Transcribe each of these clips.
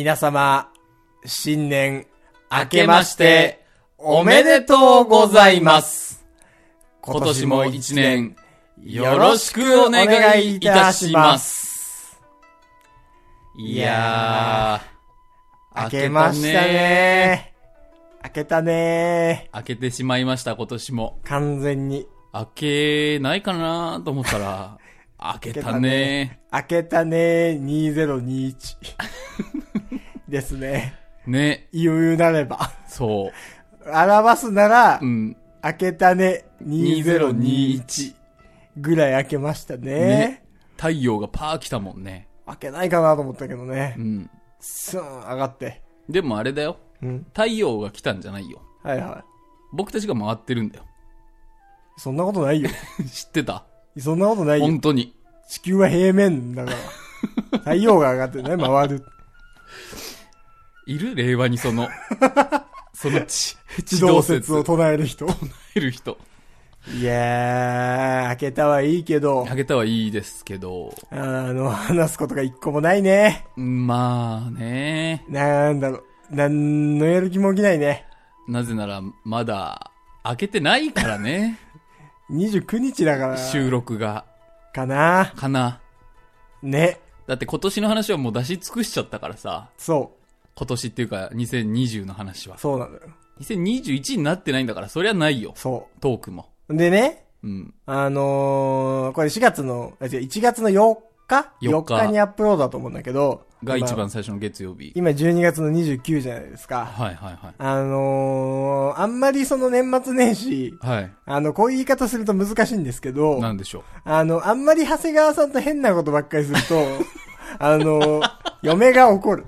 皆様、新年、明けまして、おめでとうございます。今年も一年、よろしくお願いいたします。いやー、明けましたね。明けたね。明けてしまいました、今年も。完全に。明けないかなと思ったら、明けたね。明けたね。2021。ですね。ね、言うなれば。そう。表すなら、うん。明けたね。2021。ぐらい明けましたね。ね太陽がパー来たもんね。明けないかなと思ったけどねう。ん。スーン上がって。でもあれだよ。うん。太陽が来たんじゃないよ。はいは僕たちが回ってるんだよ。い。そんなことないよ。知ってた？そんなことないよ。本当に。地球は平面だから。太陽が上がってね、回る。いる？令和にその、その地、地動説を唱える人。いる人。いやー、開けたはいいけど、あげたはいいですけど、あの、話すことが一個もないね。まあね。なんだろう。なんのやる気も起きないね。なぜなら、まだ、開けてないからね。29日だから。収録が。かな。かな。ね。だって今年の話はもう出し尽くしちゃったからさ。そ今年っていうか、2020の話はう。。そうなのよ。2021になってないんだから、そりゃないよ。そトークも。う。でね、うん。あのー、これ4月の、あ違う1月の4日4日 ?4 日にアップロードだと思うんだけど。が一今番最初の月曜日。今12月の29じゃないですか。はいはいはい。あのー、あんまりその年末年始、はい。あの、こういう言い方すると難しいんですけど、なんでしょう？あの、あんまり長谷川さんと変なことばっかりすると、あの、嫁が怒る。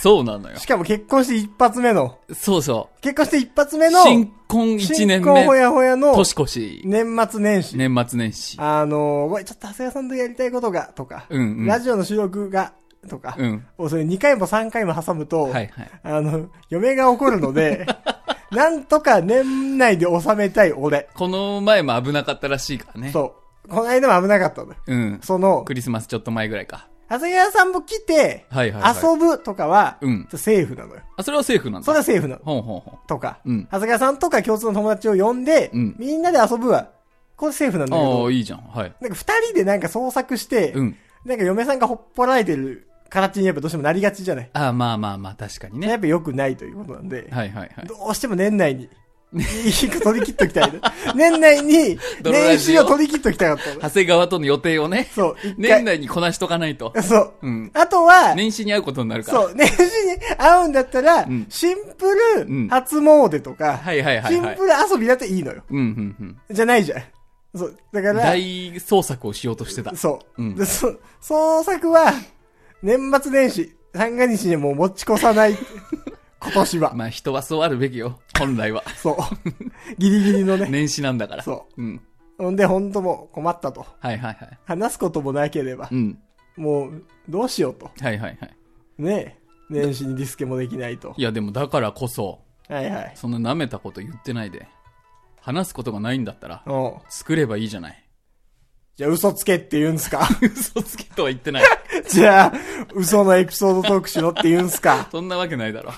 そうなのよし。かも結婚して一発目の、そうそ結婚して一発目う。の、新婚一年目。新婚ほやほやの年越し。年末年始。年末年始。あの、これちょっと長谷川さんとやりたいことが、とか、うんうん。ラジオの収録が、とか、うん。をそれ2回も3回も挟むと、はいはい。あの、嫁が怒るので、なんとか年内で収めたい俺。この前も危なかったらしいからね。そう。この間も危なかったのよ。うん。その、クリスマスちょっと前ぐらいか。長谷川さんも来て、はいはいはい。遊ぶとかは、うんセーフなのよ。あ、それはセーフなんだ。それはセーフなの。ほんほんほん。とか、うん長谷川さんとか共通の友達を呼んで、うんみんなで遊ぶは、これセーフなんだけあどあ、、いいじゃん。はい。なんか二人でなんか創作して、うん。なんか嫁さんがほっぽられてる形にやっぱどうしてもなりがちじゃない。ああ、まあまあまあ、確かにね。やっぱ良くないということなんで、はいはいはい。どうしても年内に、一個取り切っときたいね。年内に、年始を取り切っときたかったの。長谷川との予定をね、そう、一年回。内にこなしとかないと。そう。うん。あとは、年始に会うことになるから。そう、年始に会うんだったら、んシンプうんル初詣とか、はいはいはいはいシンプ。ル遊びだっていいのよ。うんうんうん。じゃないじゃん。そう。だから、大捜索をしようとしてた。そう。うんで、そ、創作は、年末年始、三が日にもう持ち越さない。今年は。まあ人はそうあるべきよ。本来は。そう。ギリギリのね。年始なんだから。。そううん。ほんで、ほんともう困ったと。はいはいはい。話すこともなければう、ん。もう、どうしようと。はいはいはい。ねえ。年始にディスケもできないと。いやでもだからこそ、はいはい。そんな舐めたこと言ってないで、話すことがないんだったら、うん。作ればいいじゃない。じゃあ嘘つけって言うんすか？嘘つけとは言ってない。じゃあ、嘘のエピソードトークしろって言うんすか？そんなわけないだろ。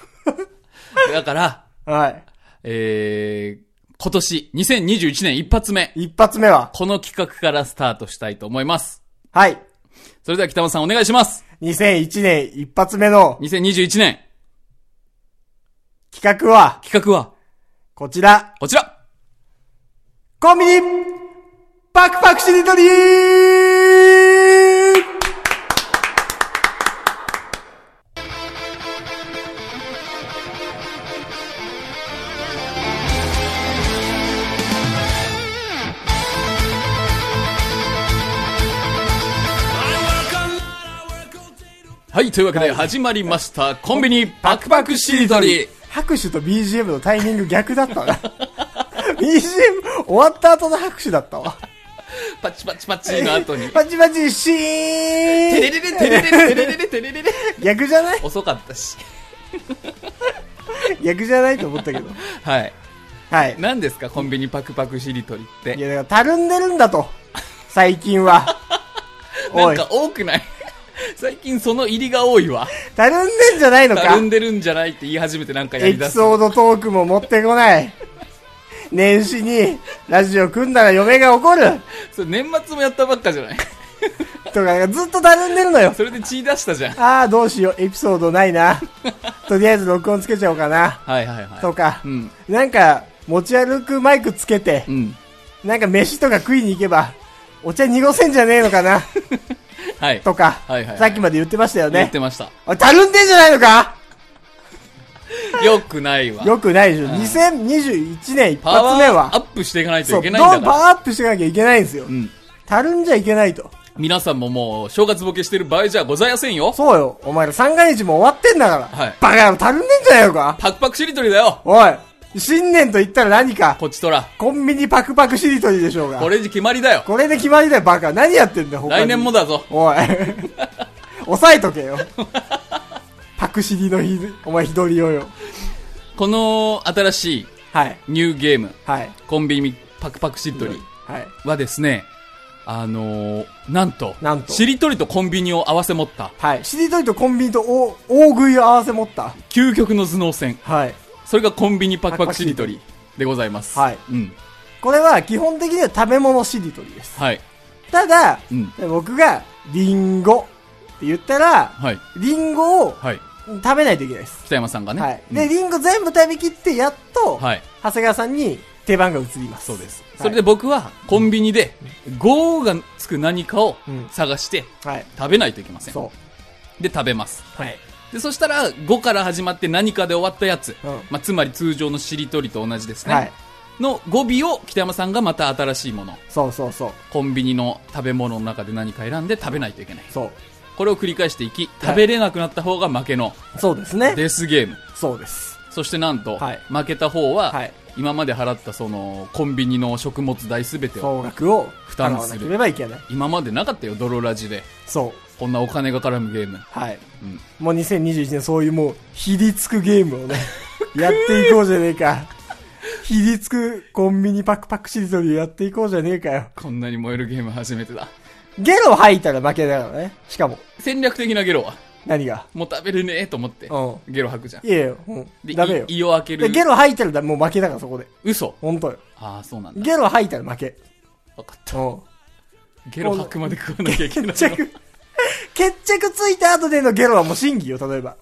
だから、はい。えー、今年、2021年一発目、一発目は、この企画からスタートしたいと思います。はい。それでは北本さんお願いします。2001年一発目の2021年、企画は、企画は、こちら。こちらコンビニパクパクしりとりはい、というわけで始まりました、コンビニパクパクしりとり。拍手と BGM のタイミング逆だったな。BGM 終わった後の拍手だったわ。パチパチパチの後に。パチパチシーンテレレレテレレレテレレレテレレレ。逆じゃない遅かったし。逆じゃないと思ったけど。はい。はい。何ですか、コンビニパクパクしりとりって。いや、だから、たるんでるんだと。最近は。なんか多くない最近その入りが多いわ。たるんでんじゃないのか？たるんでるんじゃないって言い始めてなんかやエピりだす。ソードトークも持ってこない。年始にラジオ組んだら嫁が怒るそれ年末もやったばっかじゃない？とかずっとたるんでるのよ。それで血出したじゃん。ああ、どうしよう、エピソードないな。とりあえず録音つけちゃおうかな。はいはいはい。とかう、ん。なんか、持ち歩くマイクつけてう、ん。なんか飯とか食いに行けば、お茶濁せんじゃねえのかな、はい。とか、はいはいはいさっきまで言ってましたよね言って。ました。おいたるんでんじゃないのか？よくないわ。よくないでしょ。ん2021年一発目はーア、ップしていかないといけどんどんパないんだから。ワーアップしていかなきゃいけないんですよう。ん。たるんじゃいけないと。皆さんももう、正月ボケしてる場合じゃございませんよ。そうよ。お前ら三が日も終わってんだから。はいバカ野郎、たるんでんじゃないのか？パクパクしりとりだよ。おい。新年と言ったら何か。こっちとら。コンビニパクパクしりとりでしょうが。これで決まりだよ。これで決まりだよ、バカ。何やってんだよ、来年もだぞ。おい。抑えとけよ。パクシリのひ、お前ひどりよよ。この新しいはい。ニューゲーム、はい。コンビニパクパクしりとりはい。はですね、あのー、なんと、なんとしりとりとコンビニを合わせ持った、はい。しりとりとコンビニと大大食いを合わせ持った。究極の頭脳戦。はい。それがコンビニパクパクしりとりでございます。はいうん。これは基本的には食べ物しりとりです。はい。ただ、うん。僕がリンゴって言ったら、はい。リンゴをはい。食べないといけないです。北山さんがね。はい。うんで、リンゴ全部食べきって、やっと、はい。長谷川さんに手番が移ります。そうです。はいそれで僕は、コンビニで、5がつく何かをうん探して、はい。食べないといけません。そで、食べます。う。はい。で、そしたら、5から始まって何かで終わったやつ、うんまあ、つまり通常のしりとりと同じですね。はい。の語尾を北山さんがまた新しいもの、そうそうそう。コンビニの食べ物の中で何か選んで食べないといけない。そう。これを繰り返していき、食べれなくなった方が負けのそうですね。デスゲーム。そうです。そしてなんと、はい負けた方は、はい今まで払ったその、コンビニの食物代すべてを、総額を負担する払わなければいけない。今までなかったよ、泥ラジで。そう。こんなお金が絡むゲーム。はい。うん。もう2021年そういうもう、ひりつくゲームをね、やっていこうじゃねえか。ひりつくコンビニパクパクしりとりをやっていこうじゃねえかよ。こんなに燃えるゲーム初めてだ。ゲロ吐いたら負けだからね。しかも。戦略的なゲロは、何が？もう食べれねえと思って、うゲロ吐くじゃん。いやいや、うん。で、ダメよ。い胃を開けで、る。ゲロ吐いたらだもう負けだからそこで。嘘。ほんとよ。ああ、そうなんだ。ゲロ吐いたら負け。わかった。うん。ゲロ吐くまで食わなきゃいけないの。決着、決着ついた後でのゲロはもう審議よ、例えば。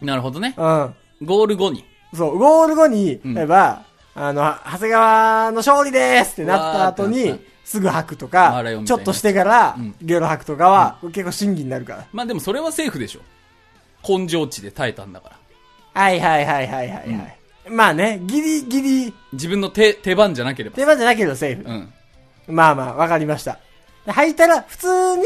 なるほどね。うん。ゴール後に。そう、ゴール後に、うん例えば、あの、は長谷川の勝利ですってなった後にわーってなっ、すぐ吐くとかちょっとしてからうん、ゲロ吐くとかは、結構審議になるから。まあでもそれはセーフでしょ。根性値で耐えたんだから。はいはいはいはいはいはい。まあね、ギリギリ、自分の手、手番じゃなければ。手間じゃなければセーフ。うん。まあまあ、わかりました。で吐いたら、普通に、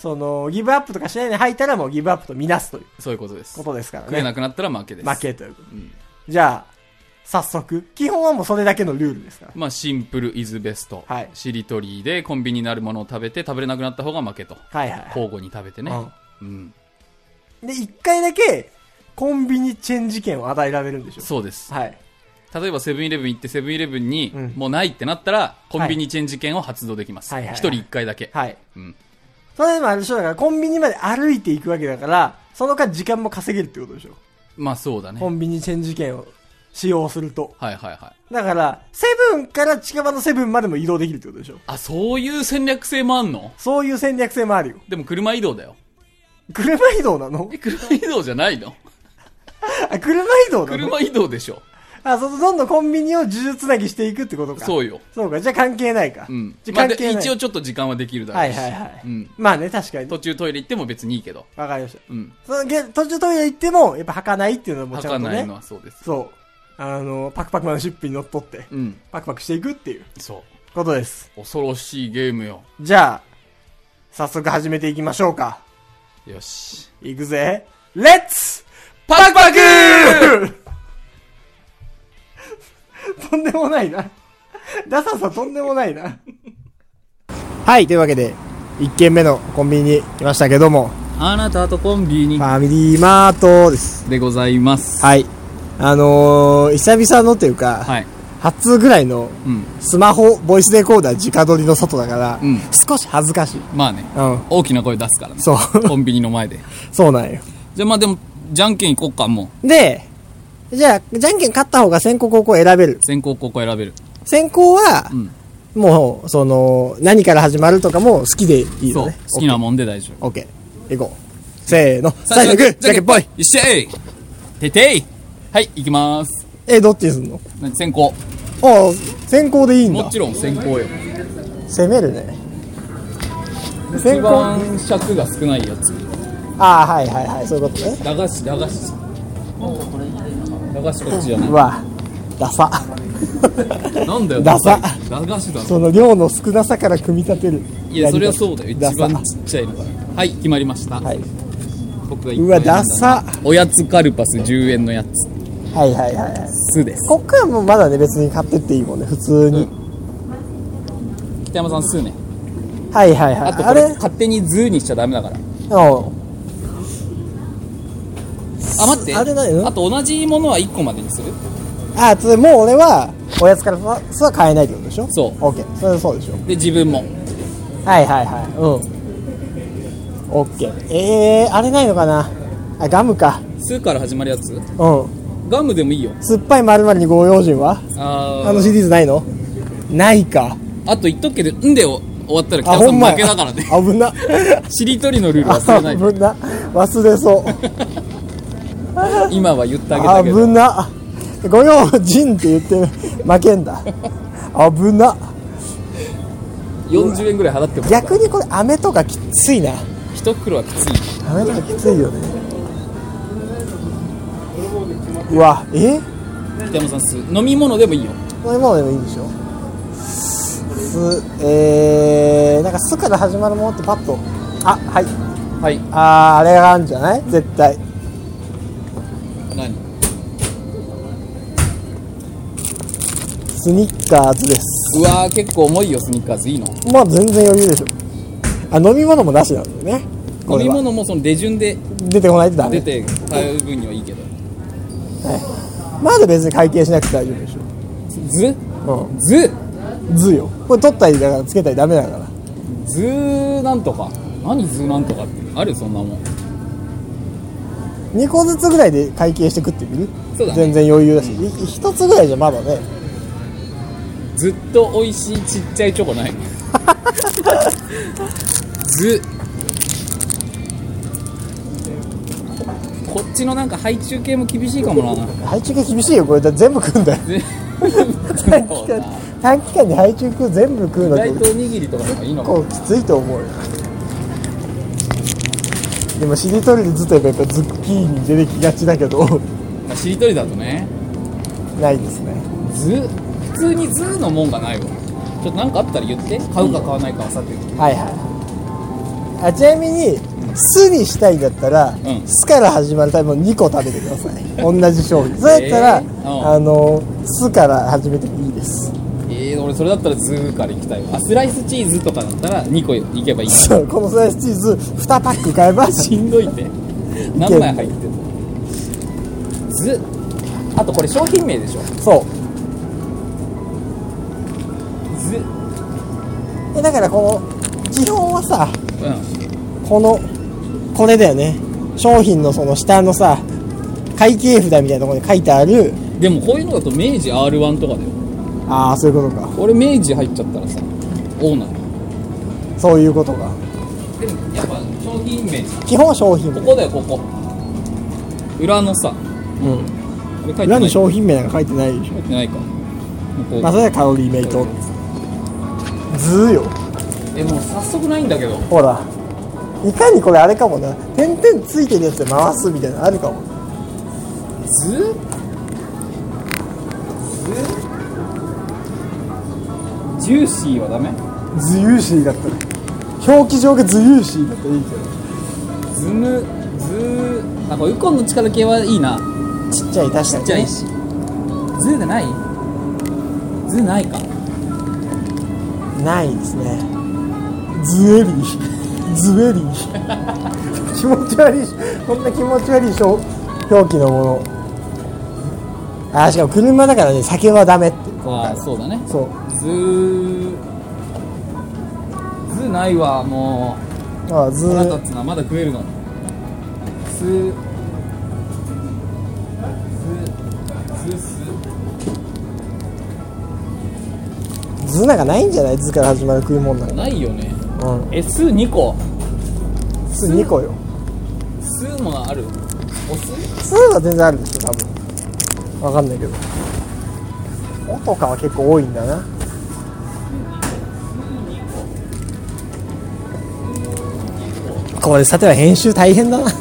その、ギブアップとかしないで吐いたらもうギブアップとみなすというそういうことです。ことですから食えなね。くなったら負けです。負けということ。うん。じゃあ、早速。基本はもうそれだけのルールですから。まあシンプルイズベスト。はいしりとりでコンビニになるものを食べて食べれなくなった方が負けと。はいはいはい。交互に食べてね。うん。で、一回だけ、コンビニチェンジ券を与えられるんでしょそうです。はい。例えばセブンイレブン行ってセブンイレブンにうんもうないってなったら、コンビニチェンジ券を発動できます。はいはいはい一人一回だけ。はい。うん。それでもあれでしょだから、コンビニまで歩いていくわけだから、その間時間も稼げるってことでしょまあそうだね。コンビニチェンジ券を使用すると。はいはいはい。だから、セブンから近場のセブンまでも移動できるってことでしょあ、そういう戦略性もあんの？そういう戦略性もあるよ。でも車移動だよ。車移動なの？え、車移動じゃないの？あ、車移動なの？車移動でしょ。あ、そう、どんどんコンビニを呪術つなぎしていくってことか。う。そうよ。そうか、じゃあ関係ないか。うん。じゃ関係ない。一応ちょっと時間はできるだろうし。はいはいはい。うん。まあね、確かに。途中トイレ行っても別にいいけど。わかりました。うん。そのげ途中トイレ行っても、やっぱ履かないっていうのもちゃんとね吐かないの。はそうです。そう。あの、パクパクマンのシップに乗っ取って、うん。パクパクしていくっていうそう。ことです。恐ろしいゲームよ。じゃあ、早速始めていきましょうか。よし。いくぜ。レッツパクパク とんでもないな。ダサさとんでもないな。はい、というわけで、1軒目のコンビニに来ましたけども、あなたとコンビニファミリーマートです。でございます。はい。あのー、久々のというか、はい。初ぐらいのうん。スマホボイスレコーダー直撮りの外だから、うん少し恥ずかしい。まあね。うん。大きな声出すからね。そう。コンビニの前で。そうなんよ。じゃあまあでも、じゃんけん行こっか、もう。で、じゃあ、じゃんけん勝った方が先行後攻選べる。先行後攻選べる。先行はう、ん。もう、その、何から始まるとかも好きでいいそうのね。。好きなもんで大丈夫。オッケー。行こう。せーの。最初グーじゃんけんぽいよっしゃいてていはい、行きまーす。え、どっちにすんの？な先行。ああ、先行でいいんだも。ちろん先行よ。攻めるね。一先行。番尺が少ないやつ。ああ、はいはいはい、そういうことね。駄菓子、駄菓子。駄菓子こっちじゃなうわ、ダサ。い。なんだよ、ダサ駄菓子だろ。その量の少なさから組み立てる。いや、それはそうだよ。一番ちっちゃいのから。はい、決まりました。はい。僕がうわ、ダサ。おやつカルパス10円のやつ。はいはいはいはい。すです。こっからもうまだね、別に買ってっていいもんね、普通に。北山さん、すね。はいはいはい。あとこれ、あれ？勝手にズーにしちゃダメだから。うん。あ、待って。あれ何あと同じものは1個までにする？あ、つもう俺は、おやつからはは買えないってことでしょ？そうオッケー。それはそうでしょ？で、自分も。はいはいはい。うん。オッケー。えー、あれないのかな？あ、ガムか。スーから始まるやつ？うん。ガムでもいいよ。酸っぱい〇〇にご用心は？あーあのシリーズないの？ないか。あと言っとくけど、んで終わったらあ、北山さん負けだからね。危な。しりとりのルール忘れないで。危な。忘れそう。今は言ってあげたけど。危な。ご用心って言って負けんだ。危な。40円ぐらい払っても逆にこれ飴とかきついな。一袋はきつい。飴とかきついよね。うわ、え？北山さん、す飲み物でもいいよ。これもでもいいんでしょ？す、えー、なんかすから始まるものってパッと。あ、はい。はい。あー、あれがあるんじゃない？絶対。何スニッカーズです。うわー、結構重いよ、スニッカーズ。いいの？まあ全然余裕でしょ。あ、飲み物もなしなんだよね。これは飲み物もその出順で出てこないとダメ。出て買う分にはいいけど。まだ別に会計しなくて大丈夫でしずょ。ず？うん。図よ。これ取ったりだからつけたりダメだから。ずーなんとか。何ずーなんとかって？あるそんなもん。2個ずつぐらいで会計して食ってみる？そうだね全然余裕だし。1つぐらいじゃまだね。ずっと美味しいちっちゃいチョコないずここっちのなんか配中系も厳しいかもな配中が厳しいよ。これ全部食うんだよ。ぜ短期間短期間に配中全部食うのっておにぎりとかのいいのか結構きついと思うよ。でもしりとりでずっとやっぱズッキーニ出てきがちだけど、まあしりとりだとねないですね。ず普通にずーのもんがないわ。ちょっとなんかあったら言って。買うか買わないかはさておき。はいはい。あちなみに「す」にしたいんだったら「うん。す」から始まる食べ物2個食べてください。同じ商品。そうやったら、えーうん。あの「す」から始めてもいいです。えー、俺それだったらズーから行きたいわ。あスライスチーズとかだったら2個いけばいい。そうこのスライスチーズ2パック買えばしんどいって。何枚入ってんの？ずあとこれ商品名でしょ？そうでだからこの基本はさうんこのこれだよね。商品のその下のさ会計札みたいなところに書いてある。でもこういうのだと明治 R1 とかだよ。ああそういうことか。俺明治入っちゃったらさオーナー。そういうことか。でもやっぱ商品名。基本は商品ここだよここ。裏のさ。うん。裏に商品名なんか書いてないでしょ。書いてないか。まあそれはカロリーメイト図よ。えもう早速ないんだけど。ほら。いかにこれあれかもな。点々ついてるやつで回すみたいなのあるかも。ずずジューシーはダメ？ズユーシーだったら表記上がズユーシーだったらいいけど。ズム？ズーあこれウコンの力系はいいな。ちっちゃい確かにちっちゃいし。ズーでない？ズーないかないですね。ズエリー。ズエリー。気持ち悪いしこんな気持ち悪い表表記のもの。あしかも車だからね酒はダメって。あそうだね。そう。図図ないわもああずう腹立つなまだ食えるの。にす図なんかないんじゃない？図から始まる食い物なんか。ないよね。うん。えす2個。巣2個よ。すもある？おす巣は全然あるでしょ多分。わかんないけど。おとかは結構多いんだな。これさては編集大変だな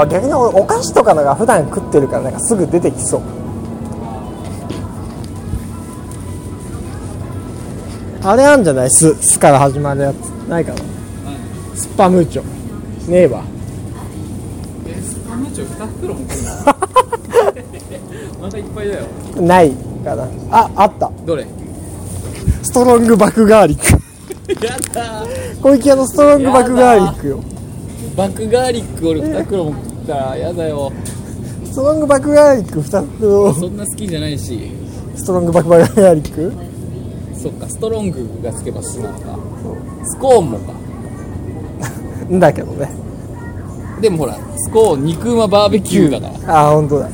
あ逆に俺お菓子とかのが普段食ってるからなんかすぐ出てきそう。あれあんじゃない？すすから始まるやつ。ないかな？スッパムーチョ。ねえわえスパムチョ2袋も またいっぱいだよ。ないかな。ああった。どれ？ストロングバクガーリック。やだ小池屋のストロングバクガーリックよバックガーリック俺2袋も食ったらやだよ。ストロングバクガーリック2袋。そんな好きじゃないし。ストロングバクガーリック？そっかストロングがつけばすなのか。スコーンもか。ん だけどね。でもほらスコーン肉うまバーベキューだから。ああ本当だ。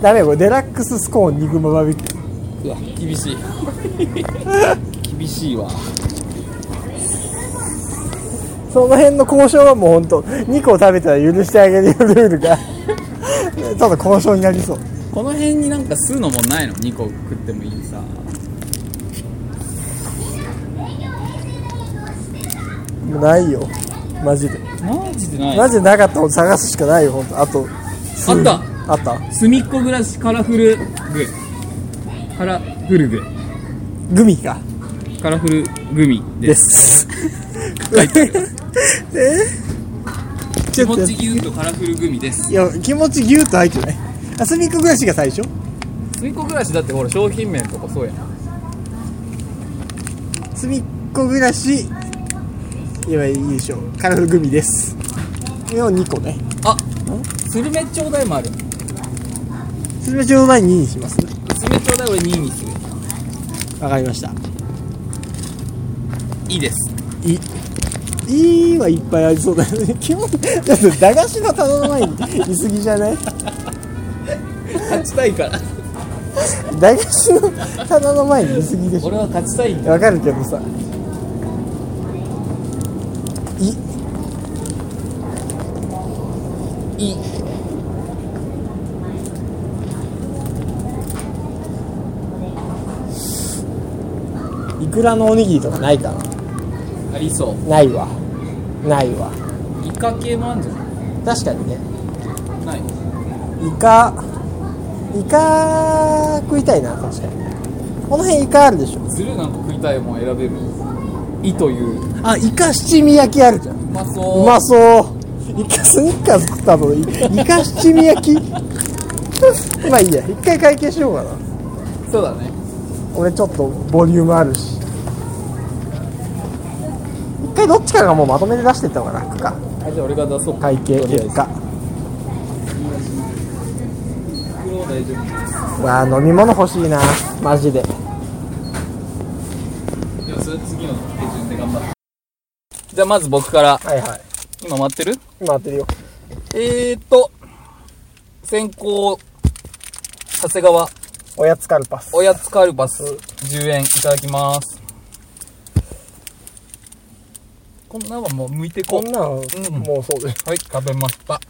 ダメこれデラックススコーン肉まバーベキュー。うわ厳しい。厳しいわその辺の交渉はもう本当2個食べたら許してあげるよルールがちょっと交渉になりそう。この辺になんか吸うのもないの？2個食ってもいいさ。もうないよ。マジで。マジでない？マジでなかったら探すしかないよ本当。あとあった。あった？すみっこ暮らしカラフルグカラフルググミか。カラフルグミでですす。書いてあるちょっと気持ちぎゅっとカラフルグミです。いや気持ちギュッと入ってない。あすみっこ暮らしが最初？すみっこ暮らしだってほら商品名とかそうやな。すみっこ暮らし。いやいいでしょう。カラフルグミです。の2個ね。あスルメちょうだいもある。それはちょうど2にしますね。スルメちょうだい俺2位にする。わかりました。いいです。いいいはいっぱいありそうだよね。基本だって駄菓子の棚の前にいすぎじゃない？勝ちたいから。駄菓子の棚の前にいすぎでしょ。俺は勝ちたいんだ。わかるけどさ。い。い。いいくらのおにぎりとかないかありそなないわないわ。うイカ系もあるんじゃ確かにね。ないないイカイカ食いたいな確かに。この辺イカあるでしょ。ずるなんか食いたいもん選べるいという。あイカ七味焼きあるじゃん。うまそう。うまそう。イカスニッカーズ食ったのに。イカ七味焼き？まあいいや。一回会計しようかな。そうだね。俺ちょっとボリュームあるし一回どっちかがもうまとめて出していった方が楽か。あじゃあ俺が出そう。か会計結果。わあ飲み物欲しいな。マジで。でもそれ次の手順で頑張って。じゃあまず僕から。はいはい。今待ってる？今当てるよ。えーっと先行長谷川。おやつカルパス。おやつカルパス。10円いただきますこんなんはもう剥いてこう。こんなん、ん。もうそうです。はい。食べました。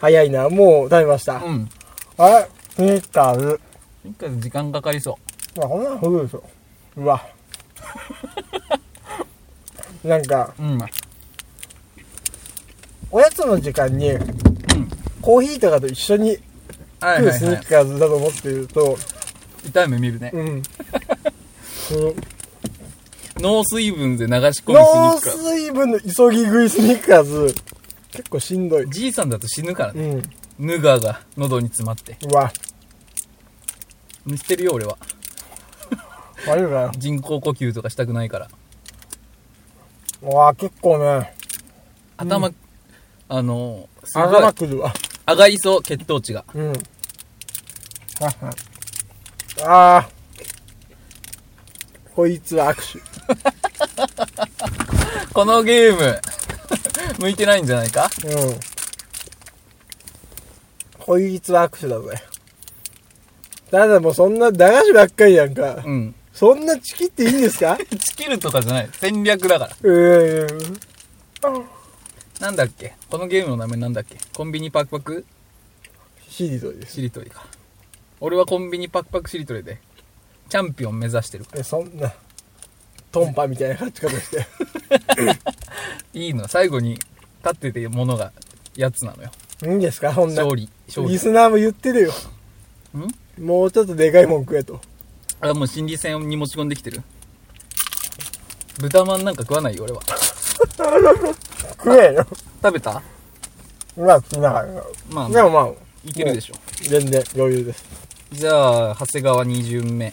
早いな。もう食べました、うん。あれスニッカーズ。一回時間かかりそまあこんなんフグですようわ。なんかううん。おやつの時間に、コーヒーとかと一緒に食うスニはいはいはいッカーズだと思ってると、痛い目見るね。うん。う んノー水分で流し込むスニッカー水分の急ぎ食いスニッカーズ、結構しんどい。じいさんだと死ぬからねうん。ヌガーが喉に詰まってうわ。見捨てるよ、俺は。マジかよ。人工呼吸とかしたくないから。うわ結構ね、頭、あの、すごい頭くるわ。上がりそう、血糖値が。うん。ああー。こいつは握手。このゲーム、向いてないんじゃないか？うん。こいつは握手だぜ。ただもうそんな駄菓子ばっかりやんか。うん。そんなチキっていいんですか？チキルとかじゃない。戦略だから。うーん。なんだっけ？このゲームの名前なんだっけ？コンビニパクパク？シリトリです。しりとりか。俺はコンビニパクパクしりとりで、チャンピオン目指してる。え、そんな、トンパみたいな勝ち方して。いいの。最後に立っててものが、やつなのよ。いいんですか？そんな。勝利。勝利。リスナーも言ってるよ。ん？もうちょっとでかいもん食えと。あ、もう心理戦に持ち込んできてる。豚まんなんか食わないよ、俺は。食えよ。食べた？まあ、食いながら。まあ、でもまあ、いけるでしょ。全然余裕です。じゃあ、長谷川二巡目。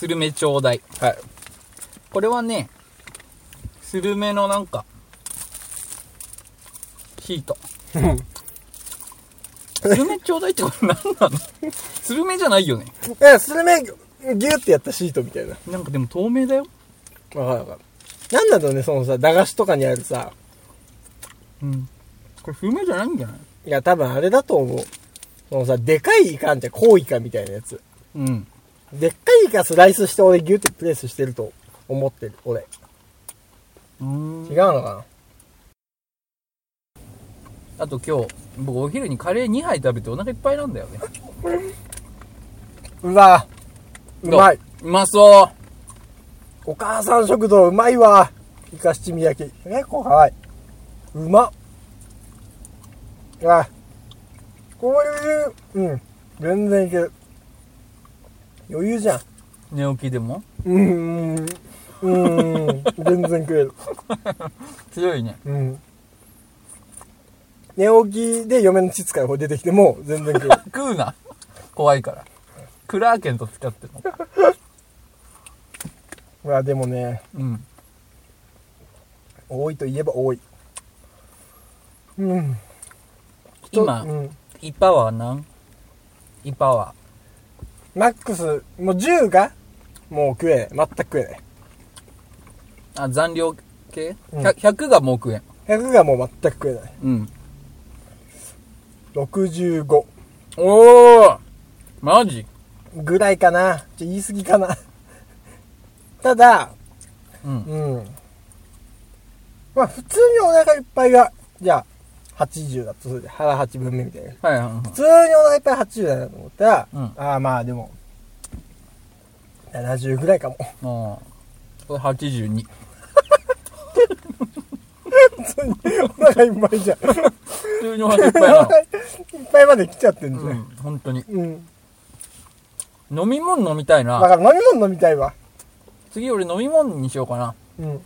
スルメちょうだい。はい。これはね、スルメのなんか、ヒート。スルメちょうだいってこれ何なの？スルメじゃないよね。え、スルメ、ギュってやったシートみたいな。なんかでも透明だよ。わかるわかる。なんだろうね、そのさ、駄菓子とかにあるさ、うん。これスルメじゃないんじゃない？いや、多分あれだと思う。そのさ、でかいイカあんじゃん、コウイカみたいなやつ。うん。でっかいイカスライスして俺ギュってプレスしてると思ってる、俺。うーん違うのかあと今日、僕お昼にカレー2杯食べてお腹いっぱいなんだよね。な うわう？まい。うまそうお母さん食堂うまいわ。イカ七味焼き。結構辛い。うまっ。あ、こういう、うん。全然いける。余裕じゃん。寝起きでも？うーん。うーん。全然食える。強いね。うん。寝起きで嫁の膣からこう出てきても全然食える。食うな。怖いから。クラーケンと付き合ってるの？うわ、でもね、うん。多いといえば多い。うん。今、うん。イパワーなんイパワマックス、もう10がもう食え。全く食えない。ー。あ、残量系、うん 100, ?100 がもう食えん。100がもう全く食えない。うん。65おーマジ？ぐらいかな。ちょ言い過ぎかな。ただ、うん。うん。まあ普通にお腹いっぱいが、じゃあ、80だとするじゃん腹8分目みたいな。はいはいはい普。通にお腹いっぱい80だなと思ったら、うんああまあでも、70ぐらいかも。ああ。これ82。普通にお腹いっぱいじゃん。普通にお腹いっぱいおな。いっぱいまで来ちゃってんじゃ。うんん、本当に。うん。飲み物飲みたいな。だから飲み物飲みたいわ。次俺飲み物にしようかな。うん。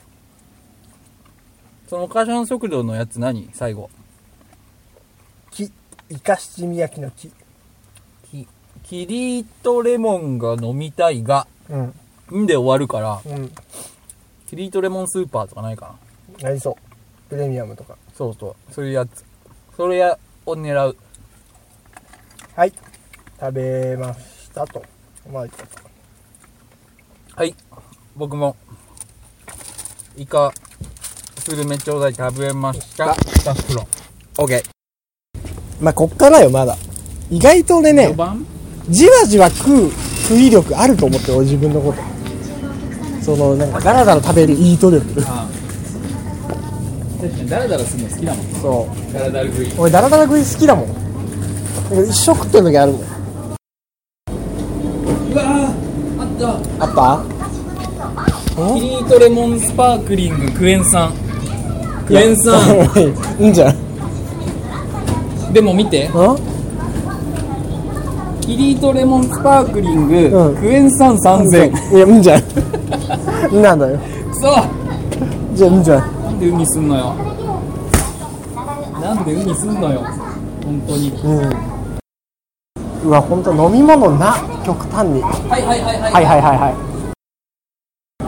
そのお母さん食堂のやつ何？最後。木。イカ七味焼きの木。キキリートレモンが飲みたいが、うん。んで終わるから、うん。キリートレモンスーパーとかないかな。なりそう。プレミアムとか。そうそう。そういうやつ。それやを狙う。はい。食べましたと。まあ、はい。僕も、イカ、スルメちょうだい食べました。2袋。オッケー。まあ、こっからよ、まだ。意外と俺ね4、番じわじわ食う、食い力あると思って、俺自分のこと。その、なんか、だらだら食べるイート力。ああ。確かにダラダラするの好きだもん。そう。ダラダラ食い。俺、だらだら食い好きだもん。俺一生食ってる時あるもん。うわーあったあった？キリートレモンスパークリングクエン酸。クエン酸。いいんじゃん。でも見て。あ？キリートレモンスパークリング、うんクエン酸3000。いや、んじゃん。なんだよ。くそじゃあ、いいんじゃん。なんで海すんのよ。なんで海すんのよ。本当に。うん。うわ本当飲み物な極端にははいはいはいはいいはいはいは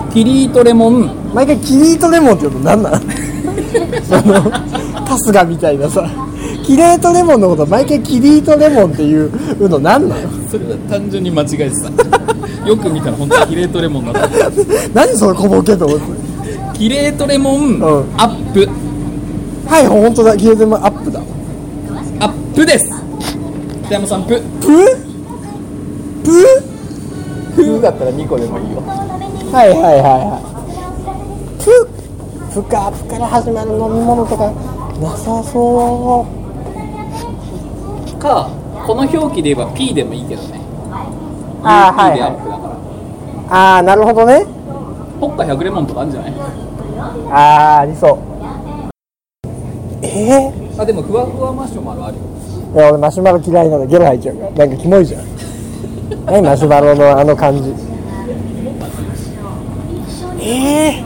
いキリートレモン毎回キリートレモンって言うと何なん その春日みたいなさキレートレモンのこと毎回キリートレモンっていうの何なの？それは単純に間違えてたよく見たら本当にキレートレモンだった 何それ小ボケと思って？キレートレモン、うん。アップ。はい本当だ。キレートレモンアップだ。アップです。北山さんプ。プ？プ？プだったら2個でもいいよ。はいはいはいはい。プ？プかプから始まる飲み物とかなさそかこの表記で言えば P でもいいけどね。あー P でアップだから、うああなるほどね。ポッカ100レモンとかあるんじゃない？ああありそう。ええあでもふわふわマシュマロあるよ。いや俺マシュマロ嫌いなのゲロ吐いちゃうから。なんかキモいじゃん。何マシュマロのあの感じ。えー、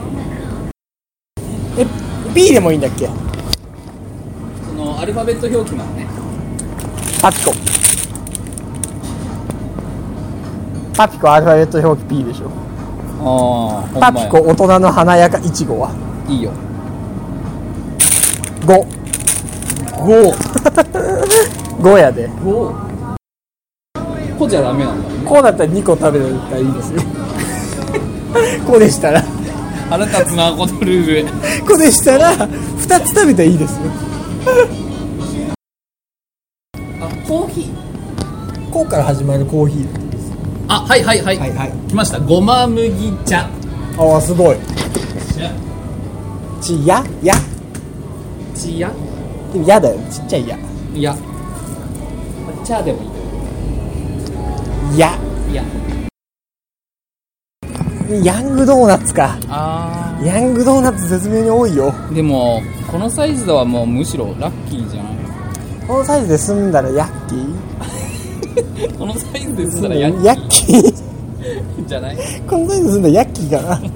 え B でもいいんだっけ？そのアルファベット表記なのねパピコ。パピコアルファベット表記 P でしょ。ああパピコ大人の華やかいちごは。いいよ。5 5 5やで。5こじゃダメなんだ。こうだったら2個食べたらいいですよ。こうでしたら。腹立つなこのルール。こうでしたら2つ食べたらいいですよ。あコーヒー。こうから始まるコーヒー。あはいはいはい、はいはい。来ました。ごま麦茶。ああすごい。ちや？や？ちや？でもやだよ。ちっちゃいや。いや。茶でもいい。や。いや。ヤングドーナツか。あヤングドーナツ絶妙に多いよ。ーでもこのサイズはもうむしろラッキーじゃないこのサイズで済んだらヤッキー。このサイズでしたらやヤッキー。じゃない？このサイズで済んだらヤッキーかな。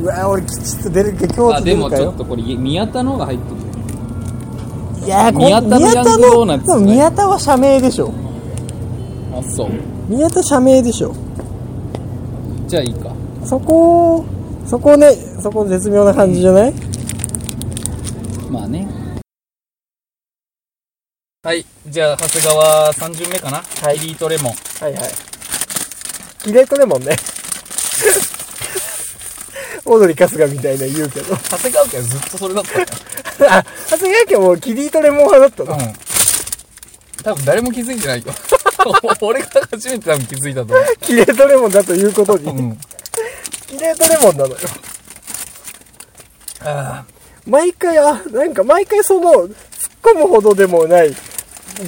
うわ俺きちっと出るか京あ都出るかよ。でもちょっとこれ宮田の方が入ってる。いや宮田のヤングドーナツ宮田は社名でしょ。あそう。宮田社名でしょ。じゃあいいか。そこそこねそこ絶妙な感じじゃない？まあねはいじゃあ長谷川3巡目かな、はい。キリートレモン。はいはい。キレートレモンね。オードリー春日みたいな言うけど。長谷川家はずっとそれだったよ。あ長谷川家もキリートレモン派だったの、うん。多分誰も気づいてないよ。俺が初めて多分気づいたと思キレートレモンだということに、う、うん、キレートレモンなのよ。あ毎回あなんか毎回その突っ込むほどでもない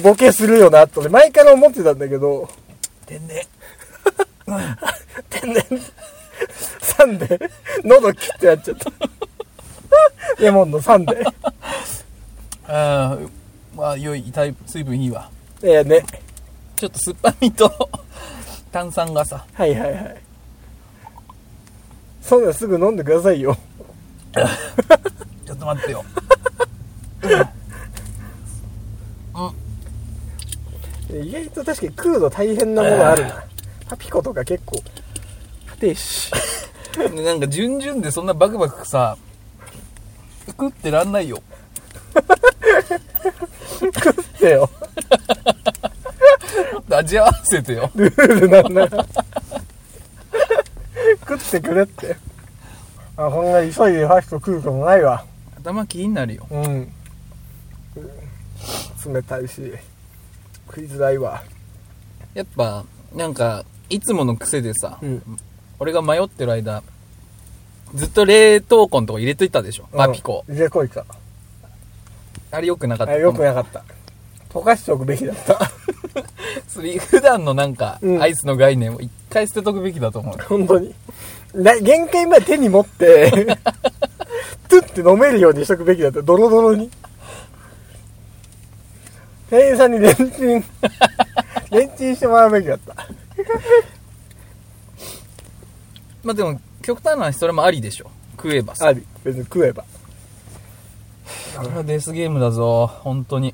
ボケするよなとね前から思ってたんだけど天然天然サンデー喉キュッてやっちゃった。レモンのサンデーあーまあ良いタイプ水分いいわ。いやね。ちょっと酸っぱみと炭酸がさ。はいはいはい。そんなんすぐ飲んでくださいよ。ちょっと待ってよ 意外と確かに食うの大変なものあるな。パピコとか結構。不定し。なんか順々でそんなバクバクさ食ってらんないよ。食ってよ。味合わせてよ。ルールなんなら食ってくれって。あこんな急いでファスト食うことないわ。頭気になるよ。うん。冷たいし食いづらいわ。やっぱなんかいつもの癖でさ、うん。俺が迷ってる間ずっと冷凍庫のとこ入れといたでしょ、パピコ。入れこいかあれよくなかった。あよくなかった。溶かしておくべきだった。それ普段のなんか、うん。アイスの概念を一回捨てとくべきだと思う。本当に。だ限界まで手に持って トゥって飲めるようにしとくべきだった。ドロドロに店員さんにレンチンレンチンしてもらうべきだった。まあでも極端な話それもありでしょ。食えばさ。あり。別に食えば。これはデスゲームだぞ。本当に。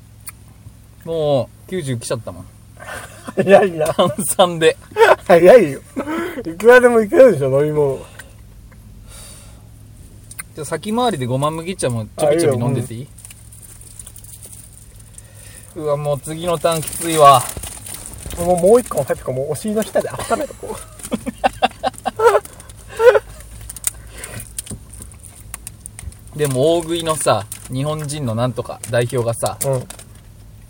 もう90来ちゃったもん。早いな。炭酸で。早いよ。いくらでもいけるでしょ、飲み物。じゃあ先回りでごま麦茶もちょびちょび飲んでていい、うわ、もう次のターンきついわ。もうもう一個のタピコもお尻の下で温めとこ でも大食いのさ、日本人のなんとか代表がさ、う。うん。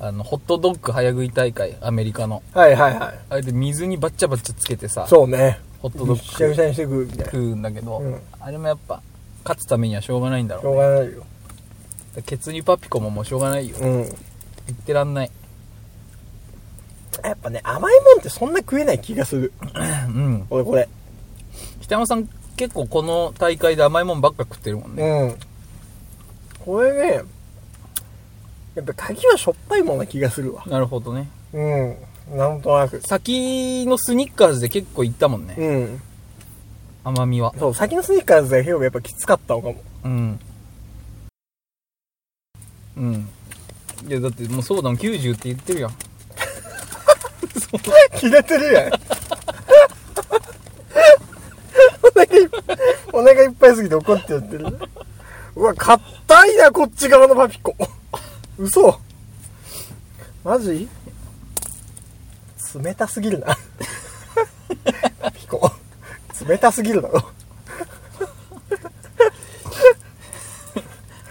あの、ホットドッグ早食い大会、アメリカの。はいはいはい。あれで水にバッチャバッチャつけてさ、そうね。ホットドぐしゃぐッしゃにしてくるみたいな。グ食うんだけど、うんあれもやっぱ、勝つためにはしょうがないんだろしょうね。うがないよ。ケツにパピコももうしょうがないよ。うん。言ってらんない。やっぱね、甘いもんってそんな食えない気がする。うん。俺これ。北山さん結構この大会で甘いもんばっか食ってるもんね。うん。これね、やっぱ鍵はしょっぱいもんな気がするわ。なるほどね。うん。なんとなく。先のスニッカーズで結構いったもんね。うん。甘みは。そう、先のスニーカーズで結構やっぱきつかったのかも。うん。うん。いや、だってもうそうだもん、90って言ってるやん。切れてるやん。お腹いっぱい、お腹いっぱいすぎて怒ってやってる。うわ、硬いな、こっち側のパピコ。嘘マジ？冷たすぎるな。パピコ。冷たすぎるだろ。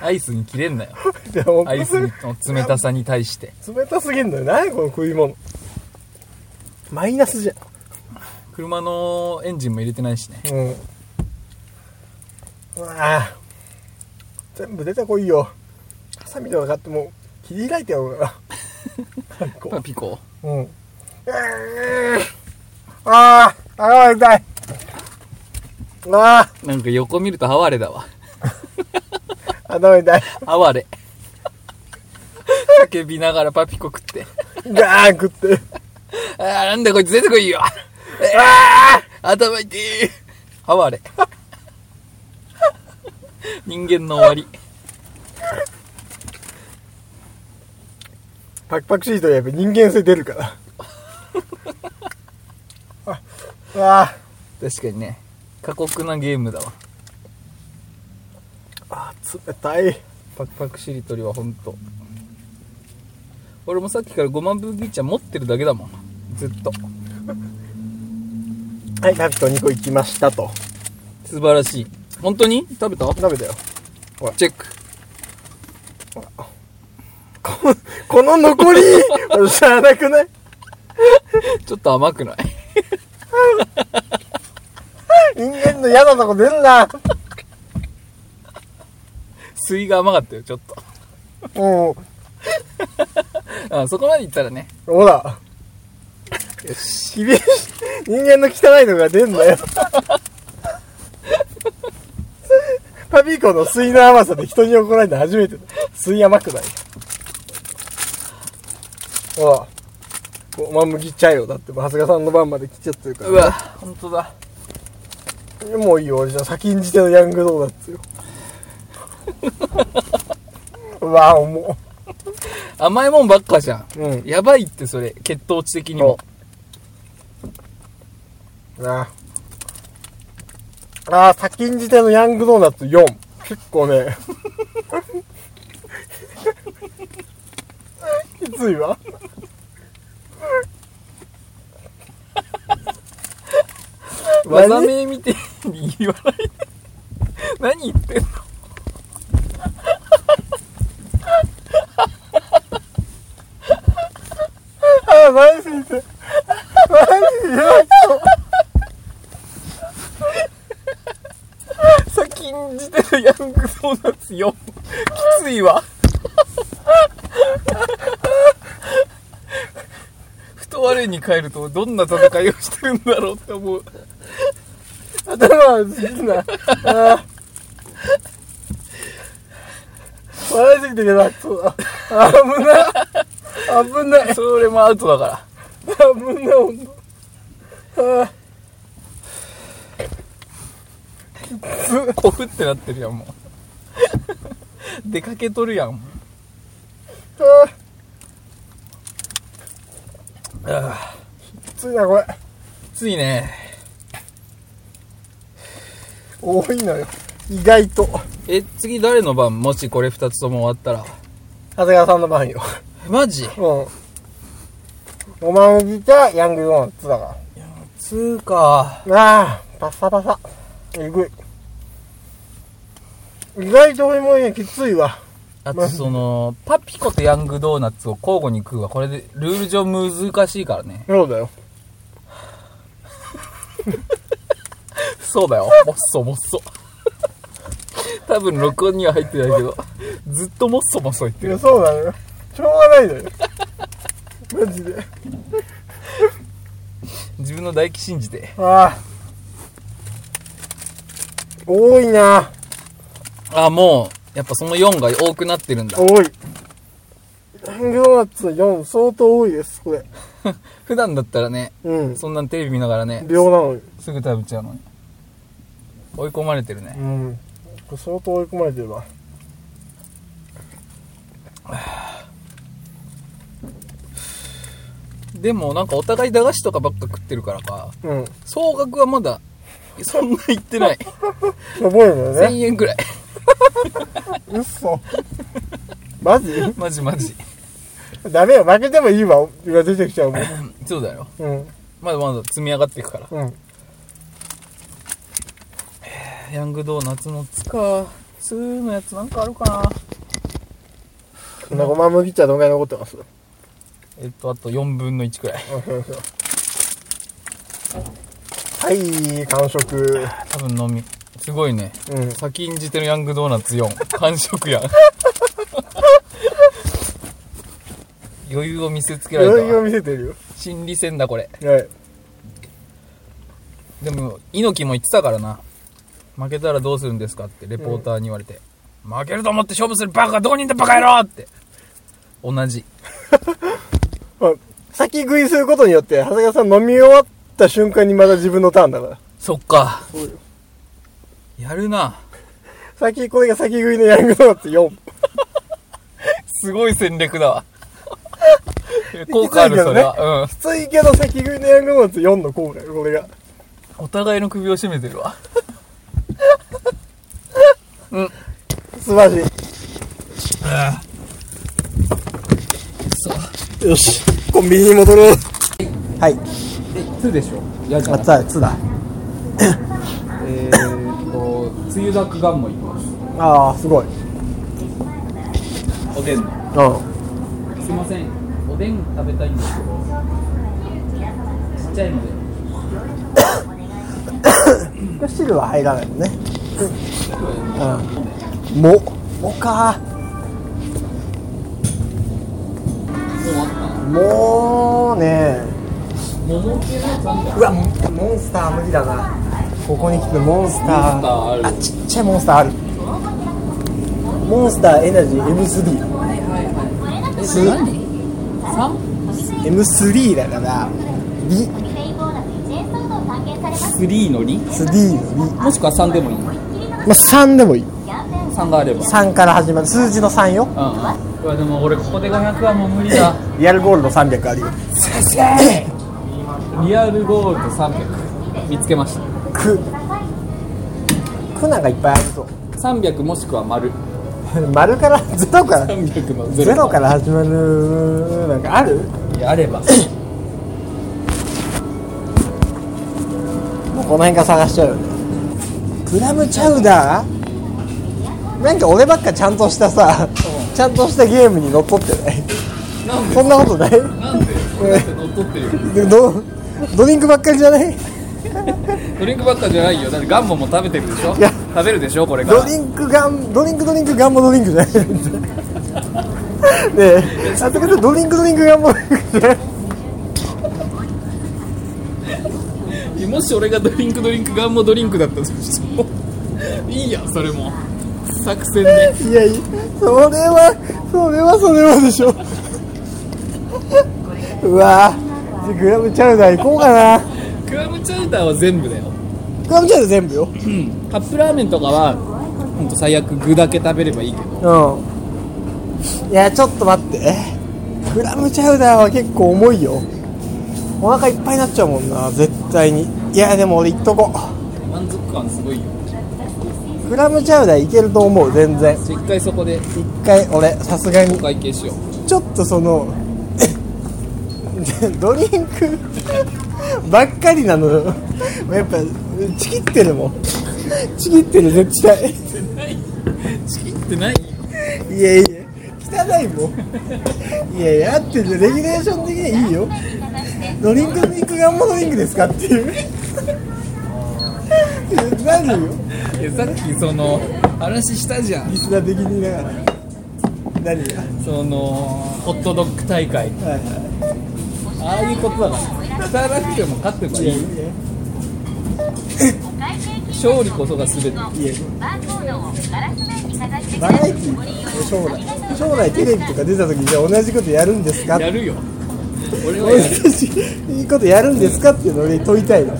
アイスに切れんなよ。アイスの冷たさに対して。冷たすぎるんだよ。何この食い物。マイナスじゃん。車のエンジンも入れてないしね。うん。うわぁ。全部出てこいよ。ハサミとか買ってもう切り開いてやろうかな。ピコ。うん。うーああ、頭痛い。あなんか横見ると哀れだわ。あ、頭痛い。哀れ。叫びながらパピコ食って。ガーン食って。あーなんだこいつ出てこいよ。あ頭痛い。哀れ。人間の終わり。パクパクシートやっぱ人間性出るから。あ、うわ確かにね。過酷なゲームだわ。あ、冷たい。パクパクしりとりはほんと。俺もさっきからごま麦茶持ってるだけだもん。ずっと。はい、パピコ2個いきましたと。素晴らしい。本当に？食べた？食べたよ。チェック。ここの残り、知らなくない？ちょっと甘くない？人間の嫌なとこ出るな。水が甘かったよ、ちょっと。うん。あそこまでいったらね。ほら。よし。厳しい。人間の汚いのが出んだよ。パピコの水の甘さで人に怒られたの初めてだ。水甘くない。ほら。ごま麦茶よ。だって、長谷川さんの番まで来ちゃってるから、うわ、ほんとだ。もういいよ。俺じゃあ先んじてのヤングドーナツよ。う わ、も甘いもんばっかじゃん。う。うん。やばいってそれ、血糖値的にも。なああー、先んじてのヤングドーナツ4。結構ね。きついわ。技名みてえに言わないで。何言ってんのああ、マジで。マジでや先んじてるヤングドーナツよ。きついわ。太我に帰るとどんな戦いをしてるんだろうって思う。頭がすぎるな。ああ。笑いすぎてけど、そうだ。危ない。危ない。それもアウトだから。危ない、ほんと。ああ。コフってなってるやん、もう。出かけとるやん。ああついなこれついね。多いのよ意外とえ、次誰の番？もしこれ二つとも終わったら。長谷川さんの番よマジ？うんおまんじかヤングドーナツだかつーか。らああパサパサえぐい意外と俺もねきついわあとその、パピコとヤングドーナツを交互に食うわ。これで、ルール上難しいからね。そうだよそうだよ。もっそもっそ。多分録音には入ってないけど、ずっともっそもっそ言ってる。いやそうなのよしょうがないのよマジで。自分の唾液信じて。ああ。多いな。あ、もう、やっぱその4が多くなってるんだ。多い。ヤングドーナツ4相当多いですこれ。普段だったらね、うん。そんなんテレビ見ながらね、秒なのに。すぐ食べちゃうのに。追い込まれてるね。うん。これ相当追い込まれてるわ でもなんかお互い駄菓子とかばっか食ってるからか、うん。総額はまだ、そんな言ってない。覚えるのよね。1000円くらい。うっそマジ？マジマジ。ダメよ。負けてもいいわ。が出てきちゃうもん。そうだよ。うん。まだまだ積み上がっていくから。うん。ヤングドーナツのつか、2のやつなんかあるかな。こんなごま麦茶どんぐらい残ってます？えっと、あと4分の1くらい。はい完食多分飲み。すごいね。うん先んじてるヤングドーナツ4。完食やん。余裕を見せつけられ余裕を。見せてるよ心理戦だ、これ。はいでも、猪木も言ってたからな。負けたらどうするんですかって、レポーターに言われて。負けると思って勝負するバカどこにいんだバカ野郎って。同じ。まあ先食いすることによって長谷川さん飲み終わった瞬間にまだ自分のターンだからそっか。そうよやるな。先これが先食いのヤングドーナツ4すごい戦略だわ。効果ある、それは。うん。きついけど先食いのヤングドーナツ4の効果よこれがお互いの首を絞めてるわ。素晴らしいよしコンビニに戻ろうはいえ、2でしょ？嫌じゃあないつだつだえーっと、つゆだくがんもいきます。ああすごいおでんの。うんすいません。おでん食べたいんですけど。ちっちゃいので。汁は入らないのねうんももかもうね。うわモンスター無理だな。ここに来てモンスター。モンスターある。ちっちゃいモンスターある。モンスターエナジー M3 え、す何 M3 だから。リ3のり？3のリもしくは3でもいい。まあ3でもいい。3があれば。3から始まる。数字の3よ。うんうわでも俺ここで500はもう無理だ。リアルゴールド300あるよ。リアルゴールド300見つけました。く。くなんかいっぱいありそう300もしくは丸。丸からゼロから。300のゼロ。から始まるなんかある？いやあれば。もうこの辺から探しちゃう。よねクラムチャウダー？なんか俺ばっかちゃんとしたさちゃんとしたゲームにのっとってないそんなことない。なんで？乗っ取ってるよ。でドドリンクばっかりじゃない？ドリンクばっかじゃないよ。だってガンモも食べてるでしょ？いや。食べるでしょ？これから。ドリンクガンドリンクドリンクガンモドリンクじゃない。ねえ。あとかドリンクドリンクガンモドリンクじゃないもし俺がドリンクドリンクガンモドリンクだったとしてもい。いやそれも作戦で。いやいやそれはそれはそれはでしょ。うわぁグラムチャウダー行こうかな。クラムチャウダーは全部だよ。グラムチャウダー全部よ。カップラーメンとかはほんと最悪具だけ食べればいいけど。うん。いやちょっと待って。グラムチャウダーは結構重いよ。お腹いっぱいになっちゃうもんな絶対に。いやでも俺いっとこ満足感すごいよクラムチャウダーいけると思う全然。一回そこで。一回俺さすがに。お会計しようちょっとその ドリンク ばっかりなの。よやっぱちぎってるもん。ちぎってる絶対。チキってない。い？やいや汚いもん。いやいやあってる。レギュレーション的にはいいよ。ドリンクドリンクガンモドリンクですかっていうなるよ？いやさっきその話したじゃん。リスナー的に言いながら何が？そのホットドッグ大会。はいはああいうことだから勝たなくても勝てばいい。勝利こそが全て。やいやバーコードをガラス面にかざしてくバラエティー？将来。将来テレビとか出た時にじゃあ同じことやるんですか？やるよ。俺はやる。同じいいことやるんですか？っていうのを俺に問いたいの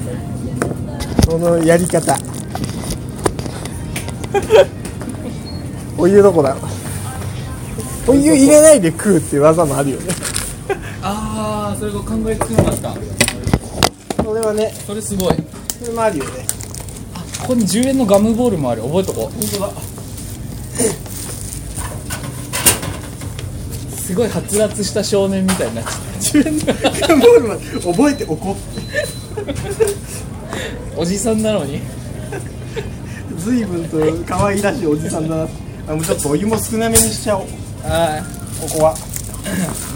そのやり方。お湯どこだ。お湯入れないで食うっていう技もあるよね。ああそれが考えつかなかった。それはねそれすごい。それもあるよね。ここに10円のガムボールもある。覚えとこう。本当だすごいはつらつした少年みたいになっちゃっ自分の。ボールまで覚えておこたおじさんなのに？う 随分と可愛らしいおじさんだな。あもうちょっとお湯も少なめにしちゃおう。あここは。あ